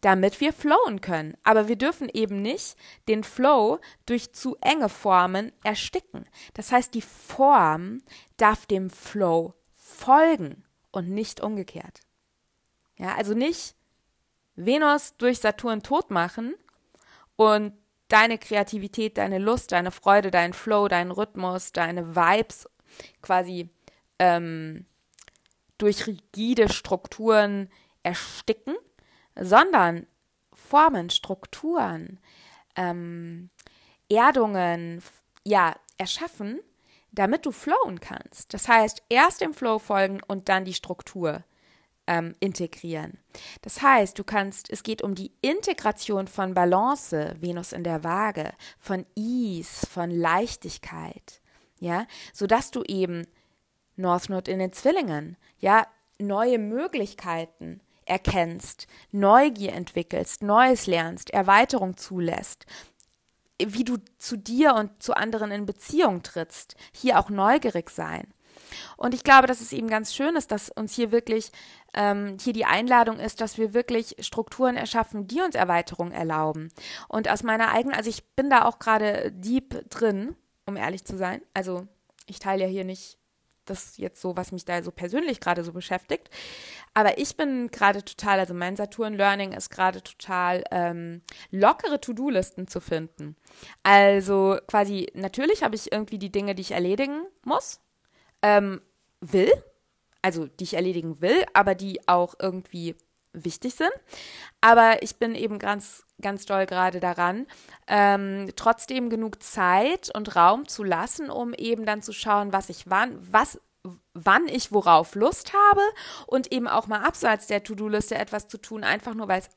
damit wir flowen können. Aber wir dürfen eben nicht den Flow durch zu enge Formen ersticken. Das heißt, die Form darf dem Flow folgen und nicht umgekehrt. Ja, also nicht Venus durch Saturn tot machen und deine Kreativität, deine Lust, deine Freude, dein Flow, dein Rhythmus, deine Vibes quasi ähm, durch rigide Strukturen ersticken, sondern Formen, Strukturen, ähm, Erdungen, ja, erschaffen, damit du flowen kannst. Das heißt, erst dem Flow folgen und dann die Struktur ähm, integrieren. Das heißt, du kannst, es geht um die Integration von Balance, Venus in der Waage, von Ease, von Leichtigkeit, ja, sodass du eben North Node in den Zwillingen, ja, neue Möglichkeiten erkennst, Neugier entwickelst, Neues lernst, Erweiterung zulässt, wie du zu dir und zu anderen in Beziehung trittst, hier auch neugierig sein. Und ich glaube, dass es eben ganz schön ist, dass uns hier wirklich ähm, hier die Einladung ist, dass wir wirklich Strukturen erschaffen, die uns Erweiterung erlauben. Und aus meiner eigenen, also ich bin da auch gerade deep drin, um ehrlich zu sein. Also ich teile ja hier nicht das jetzt so, was mich da so persönlich gerade so beschäftigt. Aber ich bin gerade total, also mein Saturn Learning ist gerade total ähm, lockere To-Do-Listen zu finden. Also quasi, natürlich habe ich irgendwie die Dinge, die ich erledigen muss, ähm, will, also die ich erledigen will, aber die auch irgendwie wichtig sind. Aber ich bin eben ganz, ganz doll gerade daran, ähm, trotzdem genug Zeit und Raum zu lassen, um eben dann zu schauen, was ich wann, was wann ich worauf Lust habe und eben auch mal abseits der To-Do-Liste etwas zu tun, einfach nur weil es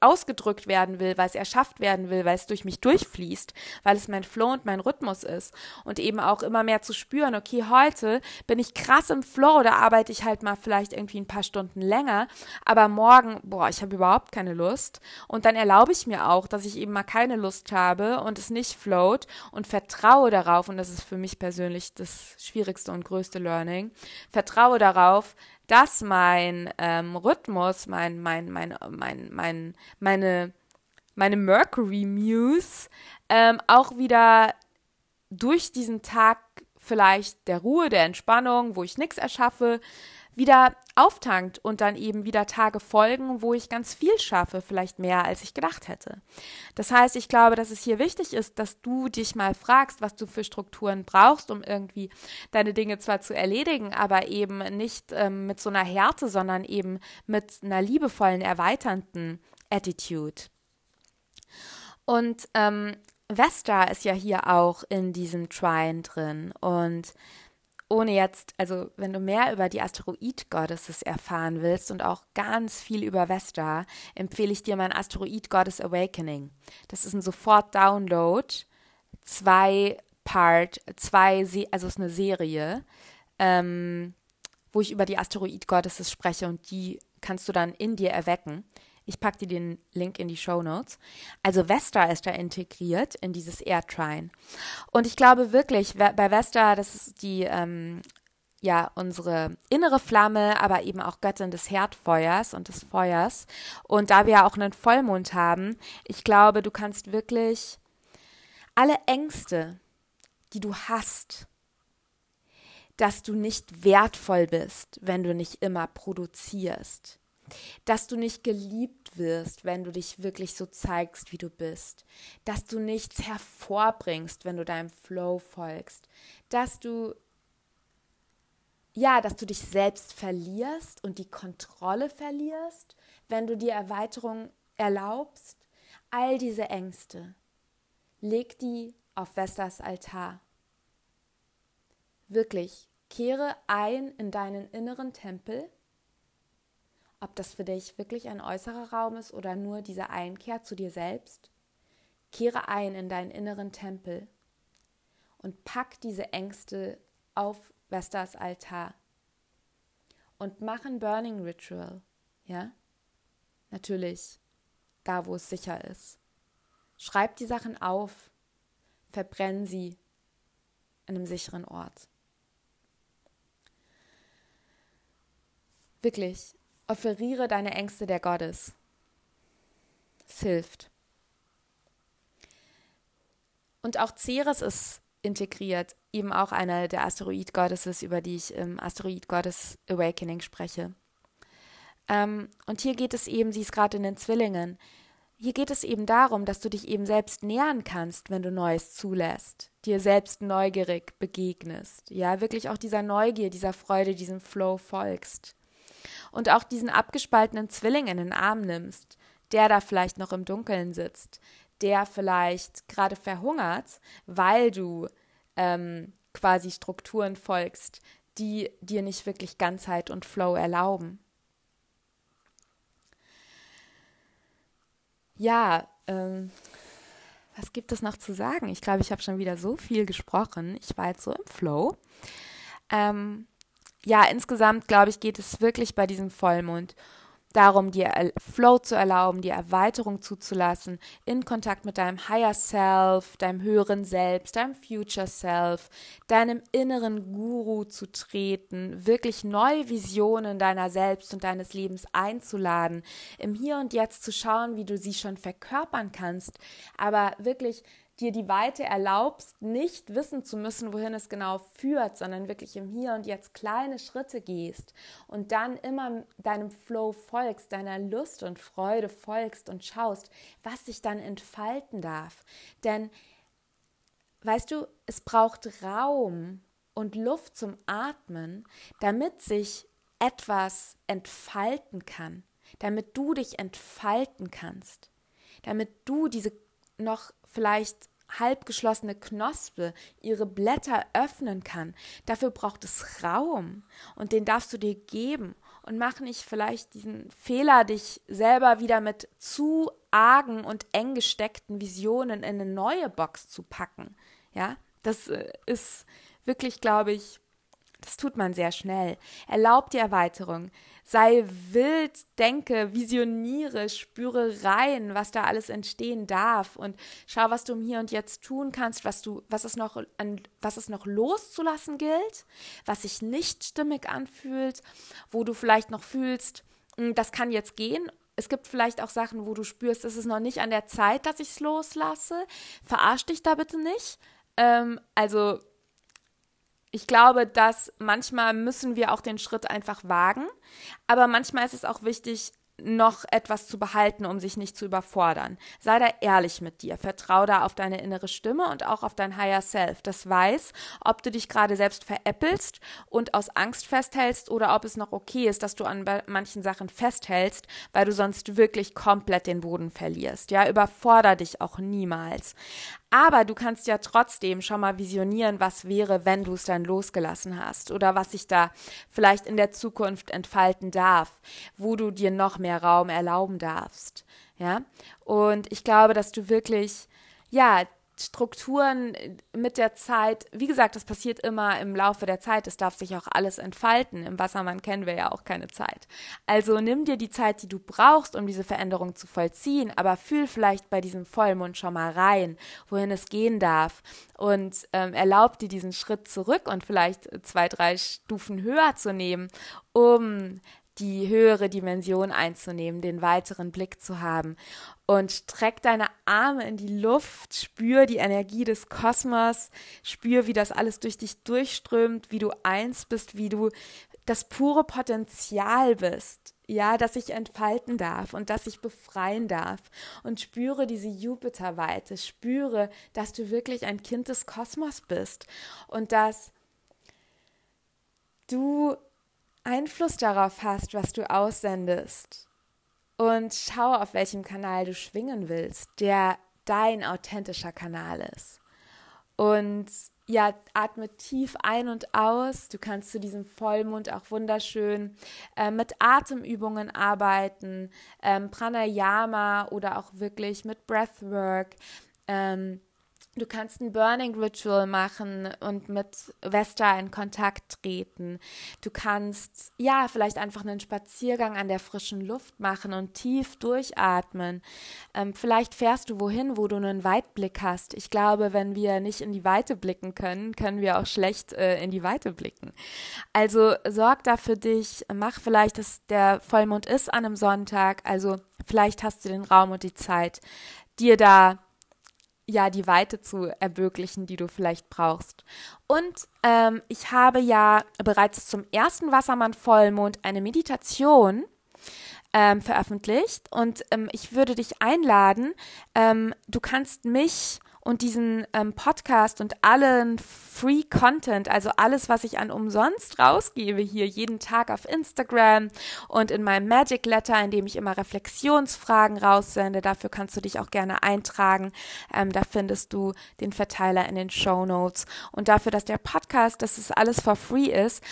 ausgedrückt werden will, weil es erschafft werden will, weil es durch mich durchfließt, weil es mein Flow und mein Rhythmus ist. Und eben auch immer mehr zu spüren, okay, heute bin ich krass im Flow, da arbeite ich halt mal vielleicht irgendwie ein paar Stunden länger, aber morgen, boah, ich habe überhaupt keine Lust. Und dann erlaube ich mir auch, dass ich eben mal keine Lust habe und es nicht float und vertraue darauf und das ist für mich persönlich das schwierigste und größte Learning, vertraue darauf, dass mein ähm, Rhythmus, mein, mein, mein, mein, mein, meine, meine Mercury Muse ähm, auch wieder durch diesen Tag vielleicht der Ruhe, der Entspannung, wo ich nichts erschaffe, wieder auftankt und dann eben wieder Tage folgen, wo ich ganz viel schaffe, vielleicht mehr als ich gedacht hätte. Das heißt, ich glaube, dass es hier wichtig ist, dass du dich mal fragst, was du für Strukturen brauchst, um irgendwie deine Dinge zwar zu erledigen, aber eben nicht ähm, mit so einer Härte, sondern eben mit einer liebevollen, erweiternden Attitude. Und ähm, Vesta ist ja hier auch in diesem Trine drin und ohne jetzt, also wenn du mehr über die Asteroid-Goddesses erfahren willst und auch ganz viel über Vesta, empfehle ich dir mein Asteroid Goddess Awakening. Das ist ein Sofort-Download, zwei Part, zwei, Se also ist eine Serie, ähm, wo ich über die Asteroid Goddesses spreche und die kannst du dann in dir erwecken. Ich packe dir den Link in die Show Notes. Also Vesta ist da integriert in dieses Airtrine. Und ich glaube wirklich, bei Vesta, das ist die, ähm, ja, unsere innere Flamme, aber eben auch Göttin des Herdfeuers und des Feuers. Und da wir ja auch einen Vollmond haben, ich glaube, du kannst wirklich alle Ängste, die du hast, dass du nicht wertvoll bist, wenn du nicht immer produzierst, dass du nicht geliebt wirst, wenn du dich wirklich so zeigst, wie du bist, dass du nichts hervorbringst, wenn du deinem Flow folgst, dass du ja, dass du dich selbst verlierst und die Kontrolle verlierst, wenn du die Erweiterung erlaubst, all diese Ängste, leg die auf Vestas Altar. Wirklich, kehre ein in deinen inneren Tempel ob das für dich wirklich ein äußerer Raum ist oder nur diese Einkehr zu dir selbst. Kehre ein in deinen inneren Tempel und pack diese Ängste auf Vestas Altar und mach ein Burning Ritual, ja? Natürlich, da wo es sicher ist. Schreib die Sachen auf, verbrenn sie an einem sicheren Ort. Wirklich, Offeriere deine Ängste der Gottes. Es hilft. Und auch Ceres ist integriert, eben auch eine der Asteroid-Goddesses, über die ich im Asteroid-Goddess Awakening spreche. Ähm, und hier geht es eben, sie ist gerade in den Zwillingen, hier geht es eben darum, dass du dich eben selbst nähern kannst, wenn du Neues zulässt, dir selbst neugierig begegnest, ja, wirklich auch dieser Neugier, dieser Freude, diesem Flow folgst und auch diesen abgespaltenen Zwilling in den Arm nimmst, der da vielleicht noch im Dunkeln sitzt, der vielleicht gerade verhungert, weil du ähm, quasi Strukturen folgst, die dir nicht wirklich Ganzheit und Flow erlauben. Ja, ähm, was gibt es noch zu sagen? Ich glaube, ich habe schon wieder so viel gesprochen. Ich war jetzt so im Flow. Ähm, ja, insgesamt, glaube ich, geht es wirklich bei diesem Vollmond darum, dir Flow zu erlauben, die Erweiterung zuzulassen, in Kontakt mit deinem Higher Self, deinem höheren Selbst, deinem Future Self, deinem inneren Guru zu treten, wirklich neue Visionen deiner selbst und deines Lebens einzuladen, im Hier und Jetzt zu schauen, wie du sie schon verkörpern kannst, aber wirklich dir die Weite erlaubst, nicht wissen zu müssen, wohin es genau führt, sondern wirklich im Hier und Jetzt kleine Schritte gehst und dann immer deinem Flow folgst, deiner Lust und Freude folgst und schaust, was sich dann entfalten darf. Denn, weißt du, es braucht Raum und Luft zum Atmen, damit sich etwas entfalten kann, damit du dich entfalten kannst, damit du diese noch vielleicht halb geschlossene Knospe ihre Blätter öffnen kann. Dafür braucht es Raum und den darfst du dir geben und mach nicht vielleicht diesen Fehler, dich selber wieder mit zu argen und eng gesteckten Visionen in eine neue Box zu packen. Ja, das äh, ist wirklich, glaube ich, das tut man sehr schnell. Erlaub die Erweiterung. Sei wild, denke, visioniere, spüre rein, was da alles entstehen darf und schau, was du im Hier und Jetzt tun kannst, was du, was es noch an, was es noch loszulassen gilt, was sich nicht stimmig anfühlt, wo du vielleicht noch fühlst, hm, das kann jetzt gehen es gibt vielleicht auch Sachen, wo du spürst, es ist noch nicht an der Zeit, dass ich es loslasse. Verarsch dich da bitte nicht. Ähm, also ich glaube, dass manchmal müssen wir auch den Schritt einfach wagen, aber manchmal ist es auch wichtig, noch etwas zu behalten, um sich nicht zu überfordern. Sei da ehrlich mit dir. Vertrau da auf deine innere Stimme und auch auf dein Higher Self. Das weiß, ob du dich gerade selbst veräppelst und aus Angst festhältst oder ob es noch okay ist, dass du an manchen Sachen festhältst, weil du sonst wirklich komplett den Boden verlierst. Ja, überforder dich auch niemals. Aber du kannst ja trotzdem schon mal visionieren, was wäre, wenn du es dann losgelassen hast oder was sich da vielleicht in der Zukunft entfalten darf, wo du dir noch mehr Raum erlauben darfst. Ja, und ich glaube, dass du wirklich, ja, Strukturen mit der Zeit, wie gesagt, das passiert immer im Laufe der Zeit, es darf sich auch alles entfalten. Im Wassermann kennen wir ja auch keine Zeit. Also nimm dir die Zeit, die du brauchst, um diese Veränderung zu vollziehen, aber fühl vielleicht bei diesem Vollmond schon mal rein, wohin es gehen darf und ähm, erlaub dir diesen Schritt zurück und vielleicht zwei, drei Stufen höher zu nehmen, um die höhere Dimension einzunehmen, den weiteren Blick zu haben. Und streck deine Arme in die Luft, spür die Energie des Kosmos, spür, wie das alles durch dich durchströmt, wie du eins bist, wie du das pure Potenzial bist, ja, dass ich entfalten darf und dass ich befreien darf und spüre diese Jupiterweite, spüre, dass du wirklich ein Kind des Kosmos bist und dass du Einfluss darauf hast, was du aussendest. Und schau, auf welchem Kanal du schwingen willst, der dein authentischer Kanal ist. Und ja, atme tief ein und aus. Du kannst zu diesem Vollmond auch wunderschön äh, mit Atemübungen arbeiten, ähm, Pranayama oder auch wirklich mit Breathwork. Ähm, Du kannst ein Burning Ritual machen und mit Vesta in Kontakt treten. Du kannst, ja, vielleicht einfach einen Spaziergang an der frischen Luft machen und tief durchatmen. Ähm, vielleicht fährst du wohin, wo du einen Weitblick hast. Ich glaube, wenn wir nicht in die Weite blicken können, können wir auch schlecht äh, in die Weite blicken. Also sorg da für dich, mach vielleicht, dass der Vollmond ist an einem Sonntag. Also vielleicht hast du den Raum und die Zeit, dir da ja die Weite zu ermöglichen, die du vielleicht brauchst. Und ähm, ich habe ja bereits zum ersten Wassermann-Vollmond eine Meditation ähm, veröffentlicht und ähm, ich würde dich einladen, ähm, du kannst mich und diesen ähm, Podcast und allen Free Content, also alles, was ich an umsonst rausgebe hier jeden Tag auf Instagram und in meinem Magic Letter, in dem ich immer Reflexionsfragen raussende. Dafür kannst du dich auch gerne eintragen. Ähm, da findest du den Verteiler in den Show Notes. Und dafür, dass der Podcast, dass es alles for free ist,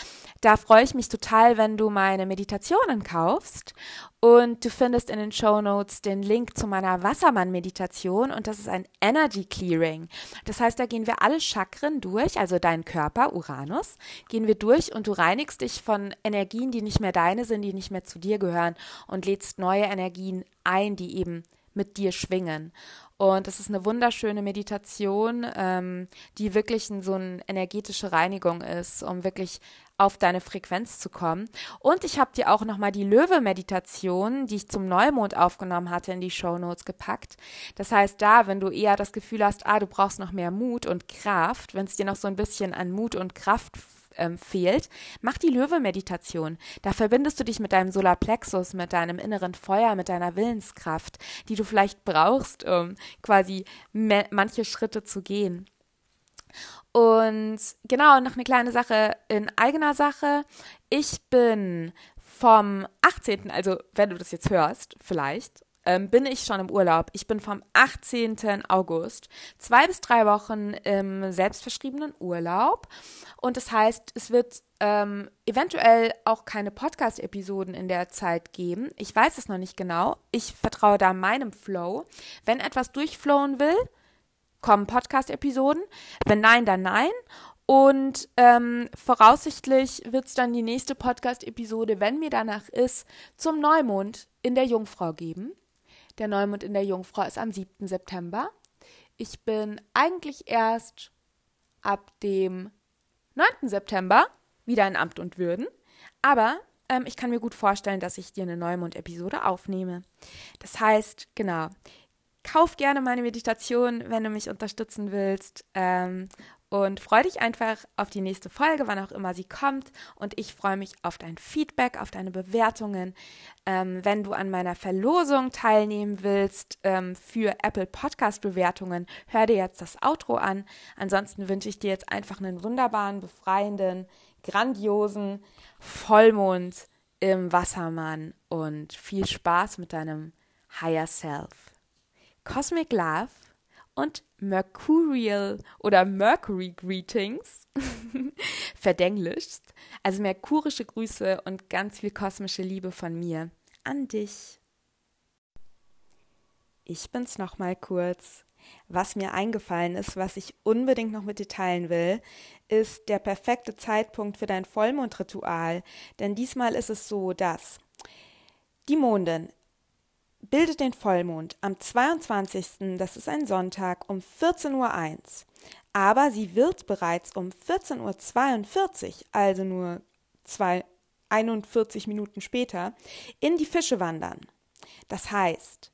da freue ich mich total, wenn du meine Meditationen kaufst. Und du findest in den Show Notes den Link zu meiner Wassermann-Meditation und das ist ein Energy Clearing. Das heißt, da gehen wir alle Chakren durch, also deinen Körper, Uranus, gehen wir durch und du reinigst dich von Energien, die nicht mehr deine sind, die nicht mehr zu dir gehören und lädst neue Energien ein, die eben mit dir schwingen. Und es ist eine wunderschöne Meditation, ähm, die wirklich so eine energetische Reinigung ist, um wirklich auf deine Frequenz zu kommen. Und ich habe dir auch nochmal die Löwe-Meditation, die ich zum Neumond aufgenommen hatte, in die Show Notes gepackt. Das heißt, da, wenn du eher das Gefühl hast, ah, du brauchst noch mehr Mut und Kraft, wenn es dir noch so ein bisschen an Mut und Kraft ähm, fehlt, mach die Löwe-Meditation. Da verbindest du dich mit deinem Solarplexus, mit deinem inneren Feuer, mit deiner Willenskraft, die du vielleicht brauchst, um quasi manche Schritte zu gehen. Und genau, noch eine kleine Sache in eigener Sache. Ich bin vom 18., also wenn du das jetzt hörst, vielleicht, ähm, bin ich schon im Urlaub. Ich bin vom 18. August zwei bis drei Wochen im selbstverschriebenen Urlaub. Und das heißt, es wird ähm, eventuell auch keine Podcast-Episoden in der Zeit geben. Ich weiß es noch nicht genau. Ich vertraue da meinem Flow. Wenn etwas durchflowen will, kommen Podcast-Episoden. Wenn nein, dann nein. Und ähm, voraussichtlich wird es dann die nächste Podcast-Episode, wenn mir danach ist, zum Neumond in der Jungfrau geben. Der Neumond in der Jungfrau ist am 7. September. Ich bin eigentlich erst ab dem 9. September wieder in Amt und Würden. Aber ähm, ich kann mir gut vorstellen, dass ich dir eine Neumond-Episode aufnehme. Das heißt, genau, kauf gerne meine Meditation, wenn du mich unterstützen willst. Ähm, und freue dich einfach auf die nächste Folge, wann auch immer sie kommt. Und ich freue mich auf dein Feedback, auf deine Bewertungen. Ähm, wenn du an meiner Verlosung teilnehmen willst ähm, für Apple Podcast Bewertungen, hör dir jetzt das Outro an. Ansonsten wünsche ich dir jetzt einfach einen wunderbaren, befreienden, grandiosen Vollmond im Wassermann und viel Spaß mit deinem Higher Self. Cosmic Love und Mercurial oder Mercury Greetings, verdenglischst. Also merkurische Grüße und ganz viel kosmische Liebe von mir an dich. Ich bin's nochmal kurz. Was mir eingefallen ist, was ich unbedingt noch mit dir teilen will, ist der perfekte Zeitpunkt für dein Vollmondritual. Denn diesmal ist es so, dass die Mondin bildet den Vollmond am 22., das ist ein Sonntag, um 14.01 Uhr. Aber sie wird bereits um 14.42 Uhr, also nur zwei, 41 Minuten später, in die Fische wandern. Das heißt,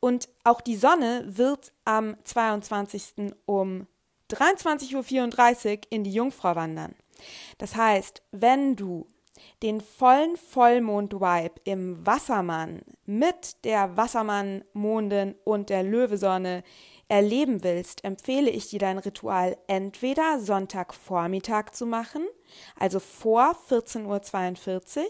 und auch die Sonne wird am 22. um 23.34 Uhr in die Jungfrau wandern. Das heißt, wenn du den vollen Vollmond-Vibe im Wassermann mit der Wassermann-Mondin und der Löwesonne erleben willst, empfehle ich dir dein Ritual entweder Sonntagvormittag zu machen, also vor 14.42 Uhr,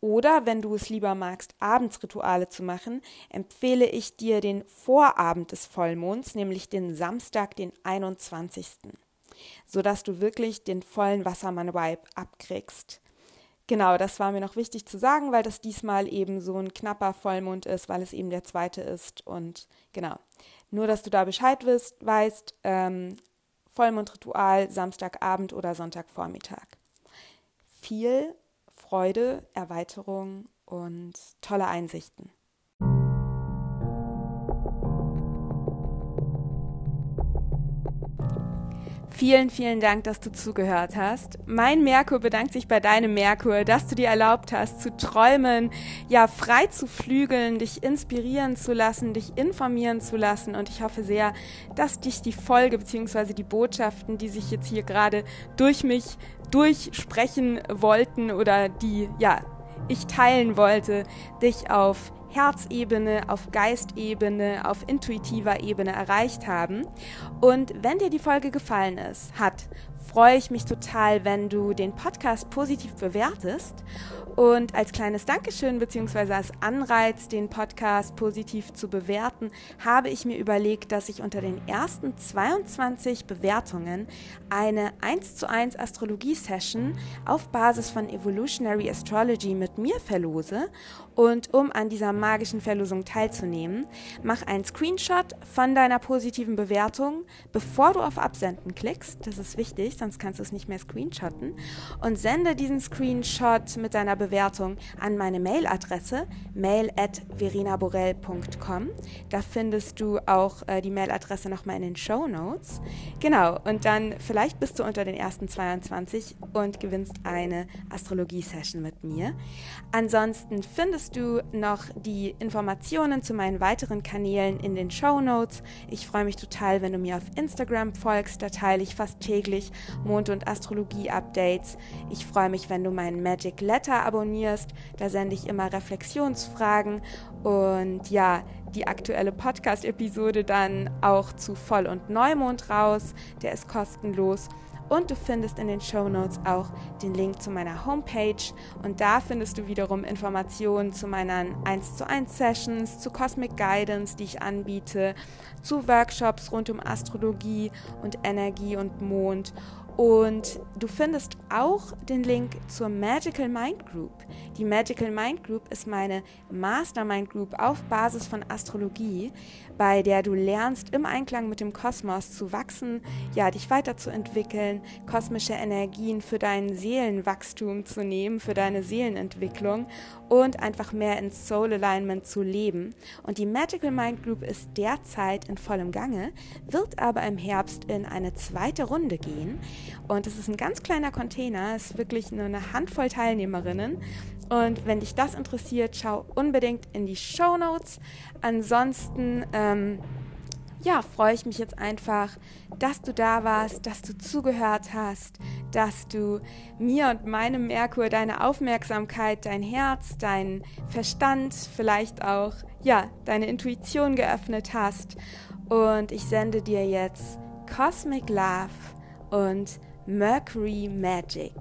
oder wenn du es lieber magst, abends Rituale zu machen, empfehle ich dir den Vorabend des Vollmonds, nämlich den Samstag, den 21. sodass du wirklich den vollen Wassermann-Vibe abkriegst. Genau, das war mir noch wichtig zu sagen, weil das diesmal eben so ein knapper Vollmond ist, weil es eben der zweite ist. Und genau, nur dass du da Bescheid wirst, weißt, ähm, Vollmondritual Samstagabend oder Sonntagvormittag. Viel Freude, Erweiterung und tolle Einsichten. Vielen, vielen Dank, dass du zugehört hast. Mein Merkur bedankt sich bei deinem Merkur, dass du dir erlaubt hast, zu träumen, ja, frei zu flügeln, dich inspirieren zu lassen, dich informieren zu lassen. Und ich hoffe sehr, dass dich die Folge bzw. die Botschaften, die sich jetzt hier gerade durch mich durchsprechen wollten oder die, ja, ich teilen wollte, dich auf Herzebene, auf Geistebene, auf intuitiver Ebene erreicht haben. Und wenn dir die Folge gefallen ist, hat, freue ich mich total, wenn du den Podcast positiv bewertest und als kleines Dankeschön bzw. als Anreiz, den Podcast positiv zu bewerten, habe ich mir überlegt, dass ich unter den ersten 22 Bewertungen eine 1 zu 1 Astrologie-Session auf Basis von Evolutionary Astrology mit mir verlose. Und um an dieser magischen Verlosung teilzunehmen, mach einen Screenshot von deiner positiven Bewertung, bevor du auf Absenden klickst. Das ist wichtig, sonst kannst du es nicht mehr screenshotten. Und sende diesen Screenshot mit deiner Bewertung an meine Mailadresse mail at verinaborell.com. Da findest du auch äh, die Mailadresse nochmal in den Show Notes. Genau, und dann vielleicht bist du unter den ersten 22 und gewinnst eine Astrologie-Session mit mir. Ansonsten findest du noch die Informationen zu meinen weiteren Kanälen in den Show Notes. Ich freue mich total, wenn du mir auf Instagram folgst. Da teile ich fast täglich Mond- und Astrologie-Updates. Ich freue mich, wenn du meinen Magic Letter abonnierst. Da sende ich immer Reflexionsfragen und ja, die aktuelle Podcast-Episode dann auch zu Voll- und Neumond raus. Der ist kostenlos. Und du findest in den Show Notes auch den Link zu meiner Homepage. Und da findest du wiederum Informationen zu meinen 1 zu 1 Sessions, zu Cosmic Guidance, die ich anbiete, zu Workshops rund um Astrologie und Energie und Mond. Und du findest auch den Link zur Magical Mind Group. Die Magical Mind Group ist meine Mastermind Group auf Basis von Astrologie, bei der du lernst, im Einklang mit dem Kosmos zu wachsen, ja, dich weiterzuentwickeln, kosmische Energien für dein Seelenwachstum zu nehmen, für deine Seelenentwicklung und einfach mehr ins Soul Alignment zu leben. Und die Magical Mind Group ist derzeit in vollem Gange, wird aber im Herbst in eine zweite Runde gehen. Und es ist ein ganz kleiner Container, es ist wirklich nur eine Handvoll Teilnehmerinnen. Und wenn dich das interessiert, schau unbedingt in die Show Notes. Ansonsten, ähm, ja, freue ich mich jetzt einfach, dass du da warst, dass du zugehört hast, dass du mir und meinem Merkur deine Aufmerksamkeit, dein Herz, dein Verstand, vielleicht auch, ja, deine Intuition geöffnet hast. Und ich sende dir jetzt Cosmic Love und Mercury Magic.